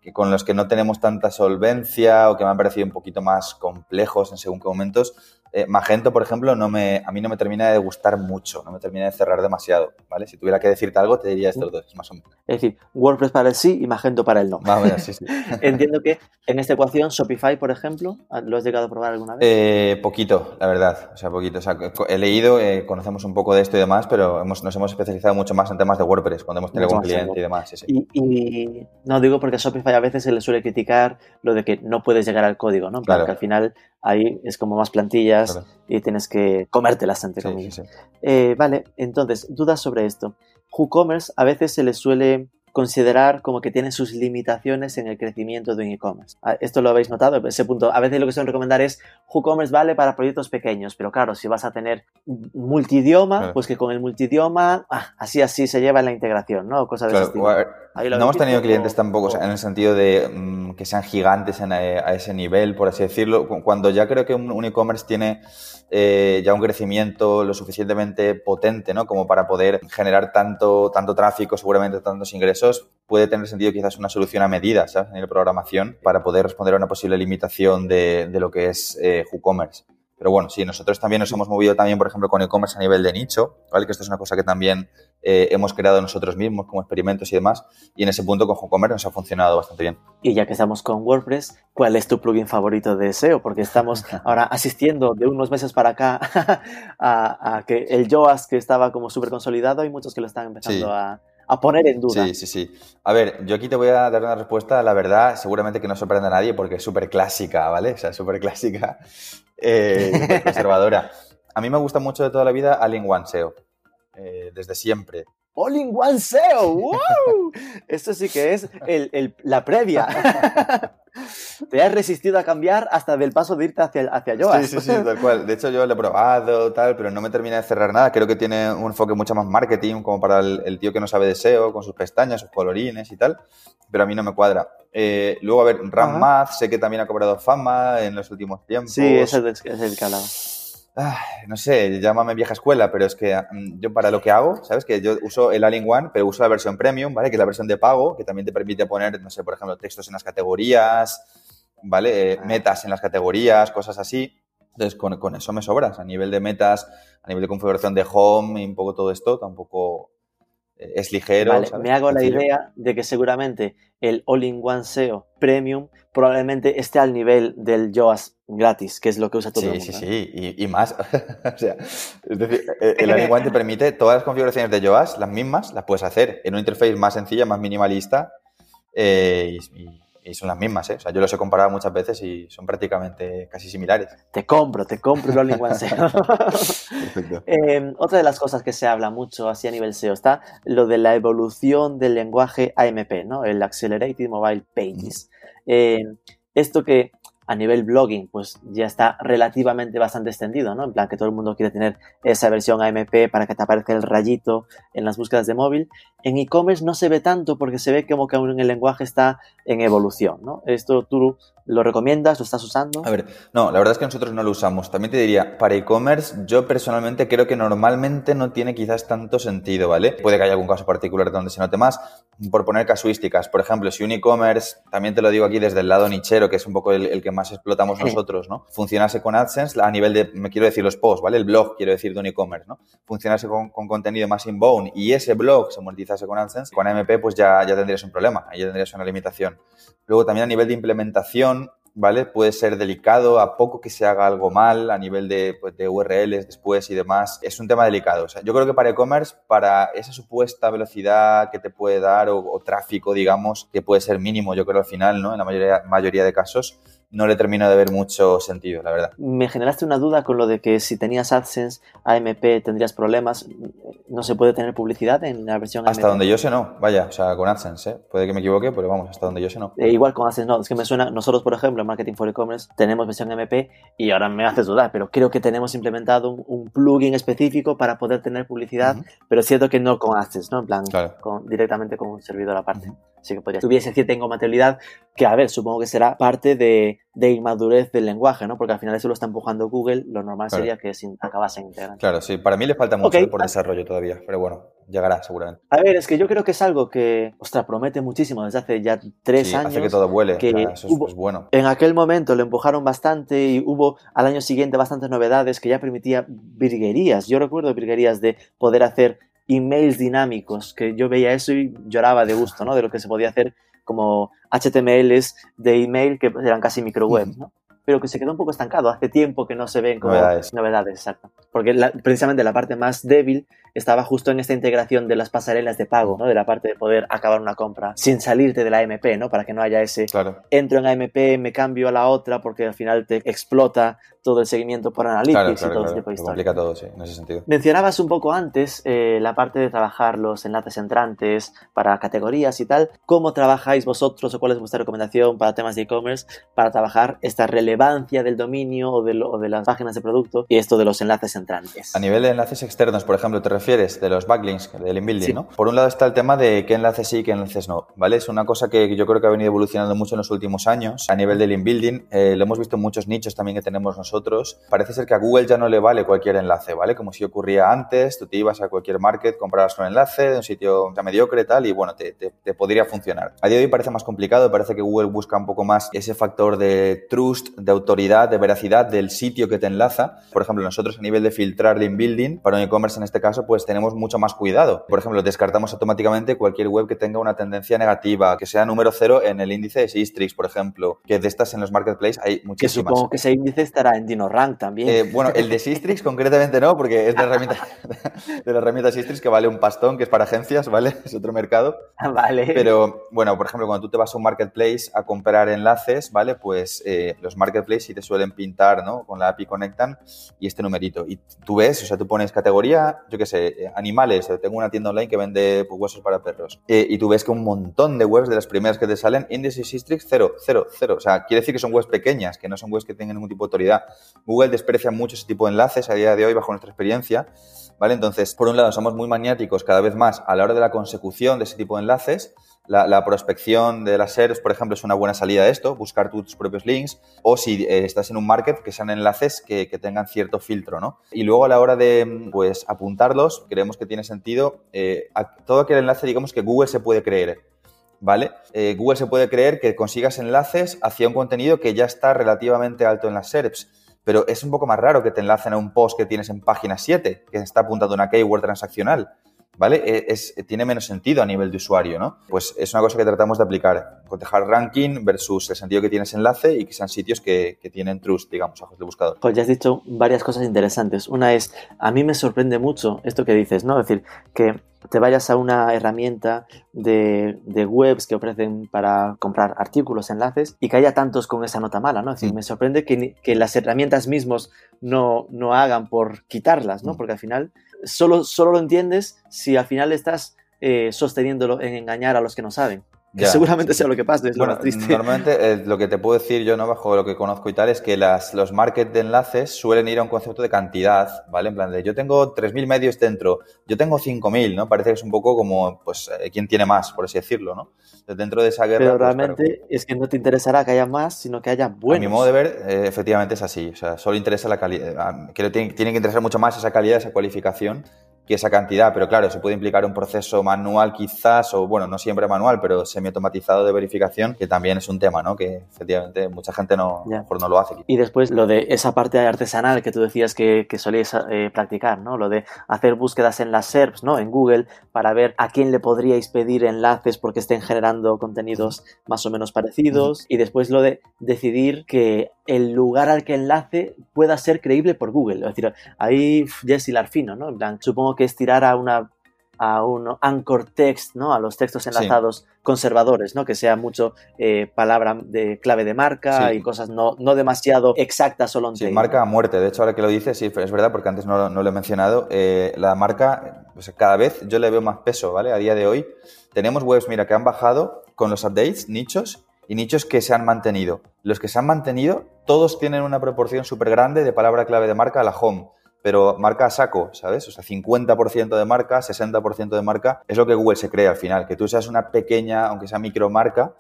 que con los que no tenemos tanta solvencia o que me han parecido un poquito más complejos en según qué momentos, eh, Magento, por ejemplo, no me, a mí no me termina de gustar mucho, no me termina de cerrar demasiado, ¿vale? Si tuviera que decirte algo, te diría estos dos, más o menos. Es decir, WordPress para el sí y Magento para el no. sí, sí. Entiendo que en esta ecuación, Shopify, por ejemplo, ¿lo has llegado a probar alguna vez? Eh, poquito, la verdad, o sea, poquito. O sea, he leído, eh, conocemos un poco de esto y demás, pero hemos, nos hemos especializado mucho más en temas de WordPress, cuando hemos tenido un cliente y demás. Y, no digo porque a Shopify a veces se le suele criticar lo de que no puedes llegar al código, ¿no? Claro. Porque al final ahí es como más plantillas y tienes que comértelas, entre comillas. Eh, vale, entonces, dudas sobre esto. WooCommerce a veces se le suele considerar como que tiene sus limitaciones en el crecimiento de un e-commerce. Ah, esto lo habéis notado, ese punto. A veces lo que suelen recomendar es WooCommerce vale para proyectos pequeños, pero claro, si vas a tener multidioma, pues que con el multidioma, ah, así así se lleva en la integración, ¿no? Cosas de ese estilo. no hemos tenido clientes tampoco en el sentido de mm, que sean gigantes eh, a ese nivel, por así decirlo. Cuando ya creo que un e-commerce tiene eh, ya un crecimiento lo suficientemente potente, ¿no? Como para poder generar tanto, tanto tráfico, seguramente tantos ingresos, puede tener sentido quizás una solución a medida, ¿sabes? En la programación para poder responder a una posible limitación de, de lo que es eh, WooCommerce. Pero bueno, sí, nosotros también nos hemos movido también, por ejemplo, con e-commerce a nivel de nicho, ¿vale? Que esto es una cosa que también eh, hemos creado nosotros mismos como experimentos y demás. Y en ese punto con WooCommerce nos ha funcionado bastante bien. Y ya que estamos con WordPress, ¿cuál es tu plugin favorito de SEO? Porque estamos ahora asistiendo de unos meses para acá a, que el JOAS que estaba como súper consolidado, hay muchos que lo están empezando a a poner en duda. Sí, sí, sí. A ver, yo aquí te voy a dar una respuesta, la verdad, seguramente que no sorprende a nadie porque es súper clásica, ¿vale? O sea, súper clásica, eh, conservadora. A mí me gusta mucho de toda la vida All-in-One SEO, eh, desde siempre. All-in-One SEO, ¡wow! Esto sí que es el, la previa. Te has resistido a cambiar hasta del paso de irte hacia, hacia Yoast. Sí, sí, sí, tal cual. De hecho, yo lo he probado, tal, pero no me termina de cerrar nada. Creo que tiene un enfoque mucho más marketing, como para el, tío que no sabe de SEO, con sus pestañas, sus colorines y tal, pero a mí no me cuadra. Eh, luego, a ver, RAM sé que también ha cobrado fama en los últimos tiempos. Sí, ese es el, que hablaba. Ah, no sé, llámame vieja escuela, pero es que mm, yo para lo que hago, ¿sabes? Que yo uso el All-in-One, pero uso la versión Premium, ¿vale? Que es la versión de pago, que también te permite poner, no sé, por ejemplo, textos en las categorías, ¿vale? Eh, Ah. metas en las categorías, cosas así. Entonces, con, con eso me sobras. A nivel de metas, a nivel de configuración de home y un poco todo esto, tampoco es ligero. Me hago la idea de que seguramente el All-in-One SEO Premium probablemente esté al nivel del Yoast gratis, que es lo que usa todo Sí, el mundo. sí, ¿eh? sí, y, y más. o sea, es decir, eh, el All-in-One te permite todas las configuraciones de Yoast, las mismas, las puedes hacer en una interface más sencilla, más minimalista, eh, y, y- y son las mismas, ¿eh? O sea, yo los he comparado muchas veces y son prácticamente casi similares. Te compro, te compro el All-in-One SEO. Perfecto. Eh, otra de las cosas que se habla mucho así a nivel SEO está lo de la evolución del lenguaje AMP, ¿no? El Accelerated Mobile Pages. Eh, esto que a nivel blogging pues ya está relativamente bastante extendido, ¿no? En plan que todo el mundo quiere tener esa versión AMP para que te aparezca el rayito en las búsquedas de móvil. En e-commerce no se ve tanto porque se ve como que aún el lenguaje está en evolución, ¿no? Esto tú lo recomiendas, lo estás usando. A ver, no, la verdad es que nosotros no lo usamos. También te diría, para e-commerce, yo personalmente creo que normalmente no tiene quizás tanto sentido, ¿vale? Puede que haya algún caso particular donde se note más. Por poner casuísticas, por ejemplo, si un e-commerce, también te lo digo aquí desde el lado nichero, que es un poco el, el que más explotamos Sí. nosotros, ¿no? Funcionase con AdSense a nivel de, me quiero decir los posts, ¿vale? El blog, quiero decir, de un e-commerce, ¿no? Funcionase con, con contenido más inbound y ese blog se monetizase con AdSense, con AMP pues ya, ya tendrías un problema, ahí ya tendrías una limitación. Luego también a nivel de implementación, ¿vale? Puede ser delicado, a poco que se haga algo mal, a nivel de, pues, de URLs después y demás. Es un tema delicado. O sea, yo creo que para e-commerce, para esa supuesta velocidad que te puede dar o, o tráfico, digamos, que puede ser mínimo, yo creo al final, ¿no? En la mayoría, mayoría de casos, no le termino de ver mucho sentido, la verdad. Me generaste una duda con lo de que si tenías AdSense AMP tendrías problemas. ¿No se puede tener publicidad en la versión Hasta AMP? donde yo sé, no. Vaya, o sea, con AdSense, ¿eh? Puede que me equivoque, pero vamos, hasta donde yo sé, no. Eh, igual con AdSense no, es que me suena, nosotros por ejemplo en Marketing for E-Commerce tenemos versión MP y ahora me haces dudar, pero creo que tenemos implementado un, un plugin específico para poder tener publicidad, pero es cierto que no con AdSense, ¿no? En plan, Claro. con- directamente con un servidor aparte. Así que podría tuviese cierta incompatibilidad, que a ver, supongo que será parte de, de inmadurez del lenguaje, ¿no? Porque al final eso lo está empujando Google, lo normal Claro. sería que sin, acabasen integrando. Claro, sí. Para mí le falta mucho por desarrollo todavía, pero bueno, llegará seguramente. A ver, es que yo creo que es algo que, ostras, promete muchísimo desde hace ya tres Sí, años. hace que todo vuele. que eso hubo- es bueno. En aquel momento lo empujaron bastante y hubo al año siguiente bastantes novedades que ya permitía virguerías. Yo recuerdo virguerías de poder hacer emails dinámicos, que yo veía eso y lloraba de gusto, ¿no? De lo que se podía hacer como HTMLs de email que eran casi microwebs, ¿no? Pero que se quedó un poco estancado. Hace tiempo que no se ven como Novedades. novedades, exacto. Porque la- precisamente la parte más débil estaba justo en esta integración de las pasarelas de pago, ¿no? De la parte de poder acabar una compra sin salirte de la AMP, ¿no? Para que no haya ese Claro. entro en AMP, me cambio a la otra porque al final te explota todo el seguimiento por Analytics Claro, y claro, todo ese tipo de historias. complica todo, sí, en ese sentido. Mencionabas un poco antes eh, la parte de trabajar los enlaces entrantes para categorías y tal. ¿Cómo trabajáis vosotros o cuál es vuestra recomendación para temas de e-commerce para trabajar esta relevancia del dominio o de, lo- o de las páginas de producto y esto de los enlaces entrantes? A nivel de enlaces externos, por ejemplo, te refieres de los backlinks, del inbuilding, Sí. ¿no? Por un lado está el tema de qué enlaces sí y qué enlaces no, ¿vale? Es una cosa que yo creo que ha venido evolucionando mucho en los últimos años. A nivel del inbuilding, eh, lo hemos visto en muchos nichos también que tenemos nosotros. Parece ser que a Google ya no le vale cualquier enlace, ¿vale? Como si ocurría antes, tú te ibas a cualquier market, comprabas un enlace de un sitio mediocre y tal, y bueno, te, te- te podría funcionar. A día de hoy parece más complicado, parece que Google busca un poco más ese factor de trust, de autoridad, de veracidad del sitio que te enlaza. Por ejemplo, nosotros a nivel de filtrar link building, para un e-commerce en este caso, pues tenemos mucho más cuidado. Por ejemplo, descartamos automáticamente cualquier web que tenga una tendencia negativa, que sea número cero en el índice de Sistrix, por ejemplo, que de estas en los marketplaces hay que muchísimas. supongo que ese índice estará en DinoRank también. Eh, bueno, el de Sistrix concretamente no, porque es de la herramienta, de la herramienta Sistrix que vale un pastón, que es para agencias, ¿vale? Es otro mercado. vale. Pero bueno, por ejemplo, cuando tú te vas a un marketplace a comprar enlaces, ¿vale? Pues eh, los marketplaces sí te suelen pintar, ¿no? Con la API conectan y este numerito. Y tú ves, o sea, tú pones categoría, yo qué sé, eh, animales. eh, Tengo una tienda online que vende pues, huesos para perros. Eh, y tú ves que un montón de webs de las primeras que te salen, índice Sistrix, cero, cero, cero. O sea, quiere decir que son webs pequeñas, que no son webs que tengan ningún tipo de autoridad. Google desprecia mucho ese tipo de enlaces a día de hoy bajo nuestra experiencia. ¿vale? Entonces, por un lado, somos muy maniáticos cada vez más a la hora de la consecución de ese tipo de enlaces, la, prospección de las SERPs, por ejemplo, es una buena salida de esto, buscar tus propios links, o si eh, estás en un market, que sean enlaces que, tengan cierto filtro, ¿no? Y luego a la hora de, pues, apuntarlos, creemos que tiene sentido eh, todo aquel enlace, digamos, que Google se puede creer, ¿vale? Eh, Google se puede creer que consigas enlaces hacia un contenido que ya está relativamente alto en las SERPs, pero es un poco más raro que te enlacen a un post que tienes en página 7, que está apuntando a una keyword transaccional. ¿Vale? E, es, tiene menos sentido a nivel de usuario, ¿no? Pues es una cosa que tratamos de aplicar, cotejar ranking versus el sentido que tiene ese enlace y que sean sitios que, tienen trust, digamos, ojos de buscador. Pues ya has dicho varias cosas interesantes. Una es, a mí me sorprende mucho esto que dices, ¿no? Es decir, que te vayas a una herramienta de, webs que ofrecen para comprar artículos, enlaces, y que haya tantos con esa nota mala, ¿no? Es decir, mm. me sorprende que, que las herramientas mismos no, no hagan por quitarlas, ¿no? Mm. Porque al final solo, solo lo entiendes si al final estás eh, sosteniéndolo en engañar a los que no saben. Que seguramente sea lo que pasa, es lo más triste. Normalmente eh, lo que te puedo decir yo, ¿no? Bajo lo que conozco y tal, es que las, los market de enlaces suelen ir a un concepto de cantidad, ¿vale? En plan de yo tengo 3.000 medios dentro, yo tengo 5.000, ¿no? Parece que es un poco como, pues, eh, quién tiene más, por así decirlo, ¿no? dentro de esa guerra... Pero pues, realmente es que no te interesará que haya más, sino que haya buenos. A mi modo de ver, efectivamente es así. O sea, solo interesa la calidad. Tiene, tiene que interesar mucho más esa calidad, esa cualificación que esa cantidad, pero claro, se puede implicar un proceso manual quizás, o bueno, no siempre manual, pero semiautomatizado de verificación, que también es un tema, ¿no? Que efectivamente mucha gente no, no lo hace. Y después lo de esa parte artesanal que tú decías que, que solías eh, practicar, ¿no? Lo de hacer búsquedas en las SERPs, ¿no? En Google, para ver a quién le podríais pedir enlaces porque estén generando contenidos más o menos parecidos. Y después lo de decidir que el lugar al que enlace pueda ser creíble por Google. Es decir, ahí ya es hilar fino, ¿no? En plan, supongo que es tirar a una a un anchor text, ¿no? A los textos enlazados conservadores, ¿no? Que sea mucho eh, palabra de clave de marca y cosas no, no demasiado exactas solo Sí, marca a muerte. De hecho, ahora que lo dices, sí, es verdad, porque antes no, no lo he mencionado. Eh, la marca, pues cada vez yo le veo más peso, ¿vale? A día de hoy tenemos webs, mira, que han bajado con los updates, nichos, y nichos que se han mantenido. Los que se han mantenido, todos tienen una proporción súper grande de palabra clave de marca a la home, pero marca a saco, ¿sabes? O sea, 50% de marca, 60% de marca, es lo que Google se cree al final, que tú seas una pequeña, aunque sea micromarca,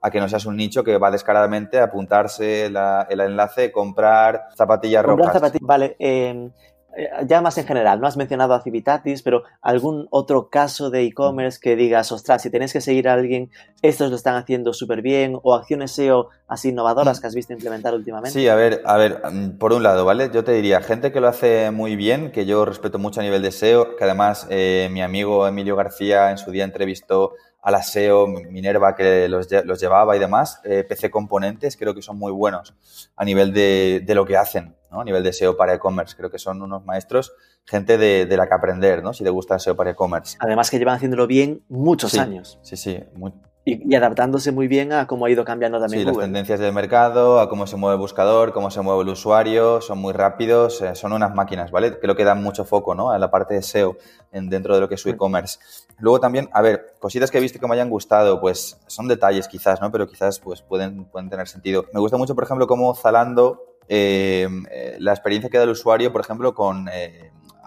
a que no seas un nicho que va descaradamente a apuntarse el enlace, comprar zapatillas comprar Zapatillas, vale. Eh, ya más en general, no has mencionado a Civitatis, pero algún otro caso de e-commerce que digas, ostras, si tenéis que seguir a alguien, estos lo están haciendo súper bien, o acciones SEO así innovadoras que has visto implementar últimamente. Sí, a ver, a ver, mm, por un lado, ¿vale? Yo te diría, gente que lo hace muy bien, que yo respeto mucho a nivel de SEO, que además eh, mi amigo Emilio García en su día entrevistó a la SEO, Minerva que los, llevaba y demás, eh, PC Componentes creo que son muy buenos a nivel de, de lo que hacen, ¿no? A nivel de SEO para e-commerce. Creo que son unos maestros, gente de, de, la que aprender, ¿no? Si te gusta el SEO para e-commerce. Además que llevan haciéndolo bien muchos años. Sí, sí, muy, y, adaptándose muy bien a cómo ha ido cambiando también sí, las tendencias del mercado, a cómo se mueve el buscador, cómo se mueve el usuario, son muy rápidos, eh, son unas máquinas, ¿vale? Creo que dan mucho foco, ¿no? A la parte de SEO en, dentro de lo que es su e-commerce. Luego también, a ver, cositas que he visto que me hayan gustado, pues son detalles quizás, ¿no? Pero quizás pues pueden, pueden tener sentido. Me gusta mucho, por ejemplo, cómo Zalando, eh, eh, la experiencia que da el usuario, por ejemplo, con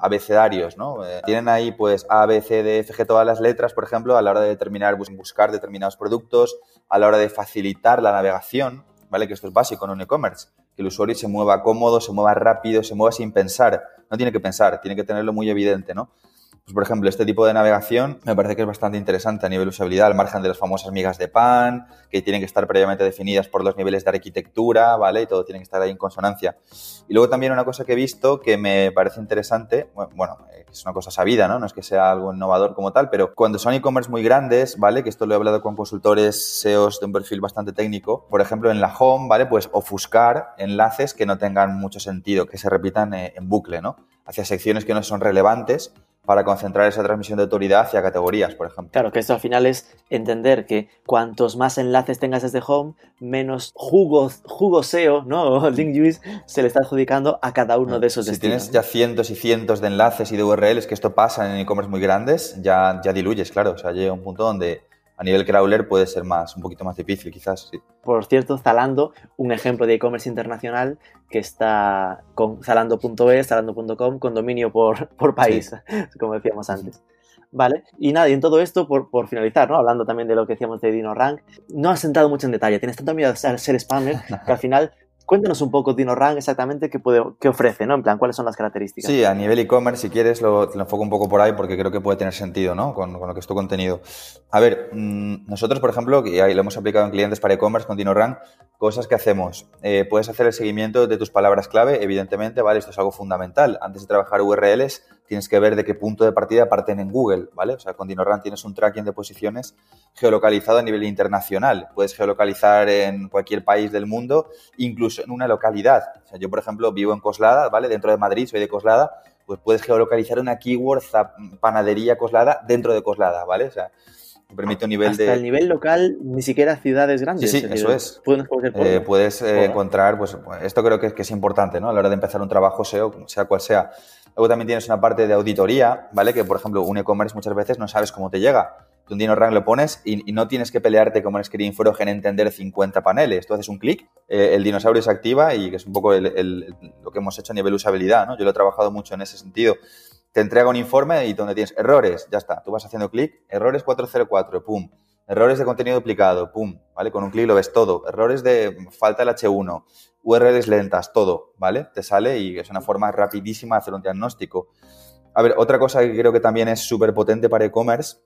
abecedarios, ¿no? Eh, tienen ahí pues A, B, C, D, F, G, todas las letras, por ejemplo, a la hora de determinar, buscar determinados productos, a la hora de facilitar la navegación, ¿vale? Que esto es básico en un e-commerce, que el usuario se mueva cómodo, se mueva rápido, se mueva sin pensar. No tiene que pensar, tiene que tenerlo muy evidente, ¿no? Pues, por ejemplo, este tipo de navegación me parece que es bastante interesante a nivel usabilidad, al margen de las famosas migas de pan, que tienen que estar previamente definidas por los niveles de arquitectura, ¿vale? Y todo tiene que estar ahí en consonancia. Y luego también una cosa que he visto que me parece interesante, bueno, es una cosa sabida, ¿no? No es que sea algo innovador como tal, pero cuando son e-commerce muy grandes, ¿vale? Que esto lo he hablado con consultores SEOs de un perfil bastante técnico, por ejemplo, en la home, ¿vale? Pues ofuscar enlaces que no tengan mucho sentido, que se repitan eh, en bucle, ¿no? Hacia secciones que no son relevantes para concentrar esa transmisión de autoridad hacia categorías, por ejemplo. Claro, que esto al final es entender que cuantos más enlaces tengas desde Home, menos jugo, jugo SEO, ¿no? Link juice se le está adjudicando a cada uno de esos si destinos. Si tienes ya cientos y cientos de enlaces y de URLs, que esto pasa en e-commerce muy grandes, ya, ya diluyes, claro. O sea, llega un punto donde A nivel crawler puede ser más, un poquito más difícil, quizás, sí. Por cierto, Zalando, un ejemplo de e-commerce internacional que está con zalando.es, zalando.com, con dominio por, por país, como decíamos antes. ¿vale? Y nada, y en todo esto, por, por, finalizar, ¿no? Hablando también de lo que decíamos de DinoRank, no has entrado mucho en detalle, tienes tanto miedo a ser spammer que al final Cuéntanos un poco DinoRank exactamente qué, puede, ofrece, ¿no? En plan, cuáles son las características. Sí, a nivel e-commerce, si quieres, lo, enfoco un poco por ahí porque creo que puede tener sentido, ¿no? Con, lo que es tu contenido. A ver, mmm, nosotros, por ejemplo, y ahí lo hemos aplicado en clientes para e-commerce con DinoRank, cosas que hacemos. Eh, puedes hacer el seguimiento de tus palabras clave, evidentemente, ¿vale? Esto es algo fundamental. Antes de trabajar URLs, tienes que ver de qué punto de partida parten en Google, ¿vale? O sea, con DinoRank tienes un tracking de posiciones geolocalizado a nivel internacional. Puedes geolocalizar en cualquier país del mundo, incluso en una localidad. O sea, yo, por ejemplo, vivo en Coslada, ¿vale? Dentro de Madrid, soy de Coslada, pues puedes geolocalizar una keyword panadería Coslada dentro de Coslada, ¿vale? O sea, te permite un nivel Hasta de... el nivel local, ni siquiera ciudades grandes. Sí, sí, eso es. Puedes, eh, puedes eh, encontrar, pues esto creo que es, que es importante, ¿no? A la hora de empezar un trabajo SEO, sea cual sea. Luego también tienes una parte de auditoría, ¿vale? Que, por ejemplo, un e-commerce muchas veces no sabes cómo te llega. Tú un DinoRank lo pones y, no tienes que pelearte como en Screen Forogen en entender 50 paneles. Tú haces un clic, eh, el dinosaurio se activa y que es un poco lo que hemos hecho a nivel usabilidad, ¿no? Yo lo he trabajado mucho en ese sentido. Te entrega un informe y donde tienes errores, ya está. Tú vas haciendo clic, errores 404, pum. Errores de contenido duplicado, pum, ¿vale? Con un clic lo ves todo. Errores de falta el H1, URLs lentas, todo, ¿vale? Te sale y es una forma rapidísima de hacer un diagnóstico. A ver, otra cosa que creo que también es súper potente para e-commerce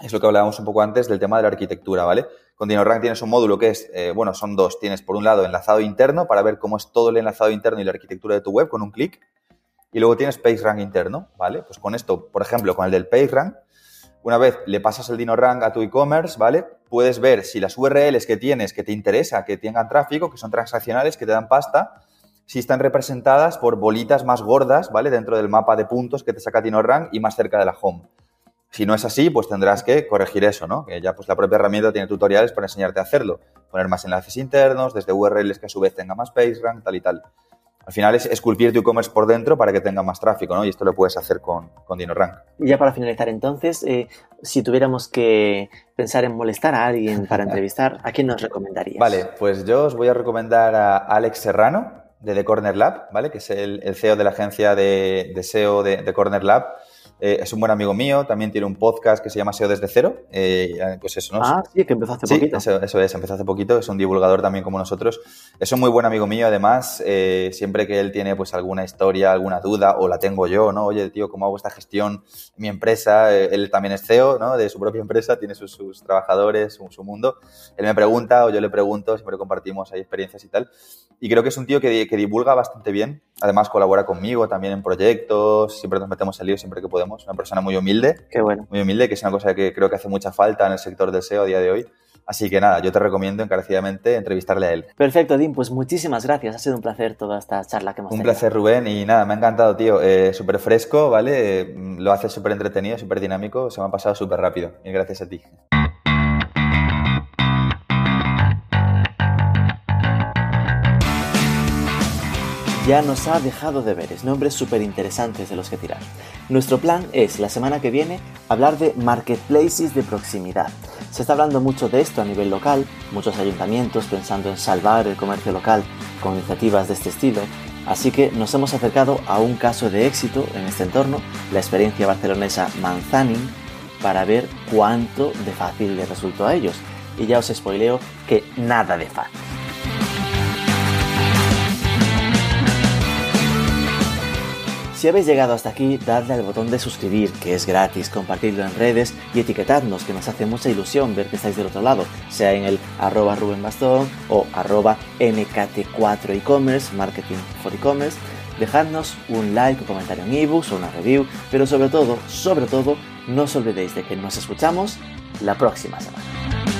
es lo que hablábamos un poco antes del tema de la arquitectura, ¿vale? Con DinoRank tienes un módulo que es, eh, bueno, son dos. Tienes por un lado enlazado interno para ver cómo es todo el enlazado interno y la arquitectura de tu web con un clic. Y luego tienes PageRank interno, ¿vale? Pues con esto, por ejemplo, con el del PageRank, una vez le pasas el DinoRank a tu e-commerce, ¿vale? Puedes ver si las URLs que tienes, que te interesa, que tengan tráfico, que son transaccionales, que te dan pasta, si están representadas por bolitas más gordas, ¿vale? Dentro del mapa de puntos que te saca DinoRank y más cerca de la home. Si no es así, pues tendrás que corregir eso, ¿no? Que ya pues la propia herramienta tiene tutoriales para enseñarte a hacerlo. Poner más enlaces internos, desde URLs que a su vez tenga más PageRank, tal y tal. Al final es esculpir tu e-commerce por dentro para que tenga más tráfico, ¿no? Y esto lo puedes hacer con, con DinoRank. Y ya para finalizar entonces, eh, si tuviéramos que pensar en molestar a alguien para entrevistar, ¿a quién nos recomendarías? Vale, pues yo os voy a recomendar a Alex Serrano de The Corner Lab, ¿vale? Que es el, el CEO de la agencia de, de SEO de, de Corner Lab. Eh, es un buen amigo mío, también tiene un podcast que se llama SEO desde cero. Eh, pues eso, ¿no? Ah, sí, que empezó hace sí, poquito. Eso, eso, es, empezó hace poquito, es un divulgador también como nosotros. Es un muy buen amigo mío, además, eh, siempre que él tiene pues alguna historia, alguna duda, o la tengo yo, ¿no? Oye, tío, ¿cómo hago esta gestión mi empresa? Eh, él también es CEO, ¿no? De su propia empresa, tiene sus, sus trabajadores, su, su, mundo. Él me pregunta o yo le pregunto, siempre compartimos ahí experiencias y tal. Y creo que es un tío que, que divulga bastante bien. Además, colabora conmigo también en proyectos, siempre nos metemos en lío siempre que podemos. Una persona muy humilde. Qué bueno. Muy humilde, que es una cosa que creo que hace mucha falta en el sector del SEO a día de hoy. Así que nada, yo te recomiendo encarecidamente entrevistarle a él. Perfecto, Dim, pues muchísimas gracias. Ha sido un placer toda esta charla que hemos Un tenido. placer, Rubén, y nada, me ha encantado, tío. Eh, súper fresco, ¿vale? Eh, lo hace súper entretenido, súper dinámico. Se me ha pasado súper rápido. Y gracias a ti. Ya nos ha dejado deberes, nombres súper interesantes de los que tirar. Nuestro plan es, la semana que viene, hablar de marketplaces de proximidad. Se está hablando mucho de esto a nivel local, muchos ayuntamientos pensando en salvar el comercio local con iniciativas de este estilo, así que nos hemos acercado a un caso de éxito en este entorno, la experiencia barcelonesa Manzanin, para ver cuánto de fácil les resultó a ellos. Y ya os spoileo que nada de fácil. Si habéis llegado hasta aquí, dadle al botón de suscribir, que es gratis, compartidlo en redes y etiquetadnos, que nos hace mucha ilusión ver que estáis del otro lado, sea en el arroba Rubén o arroba MKT4 e-commerce, marketing for e-commerce. Dejadnos un like o comentario en ebooks o una review, pero sobre todo, sobre todo, no os olvidéis de que nos escuchamos la próxima semana.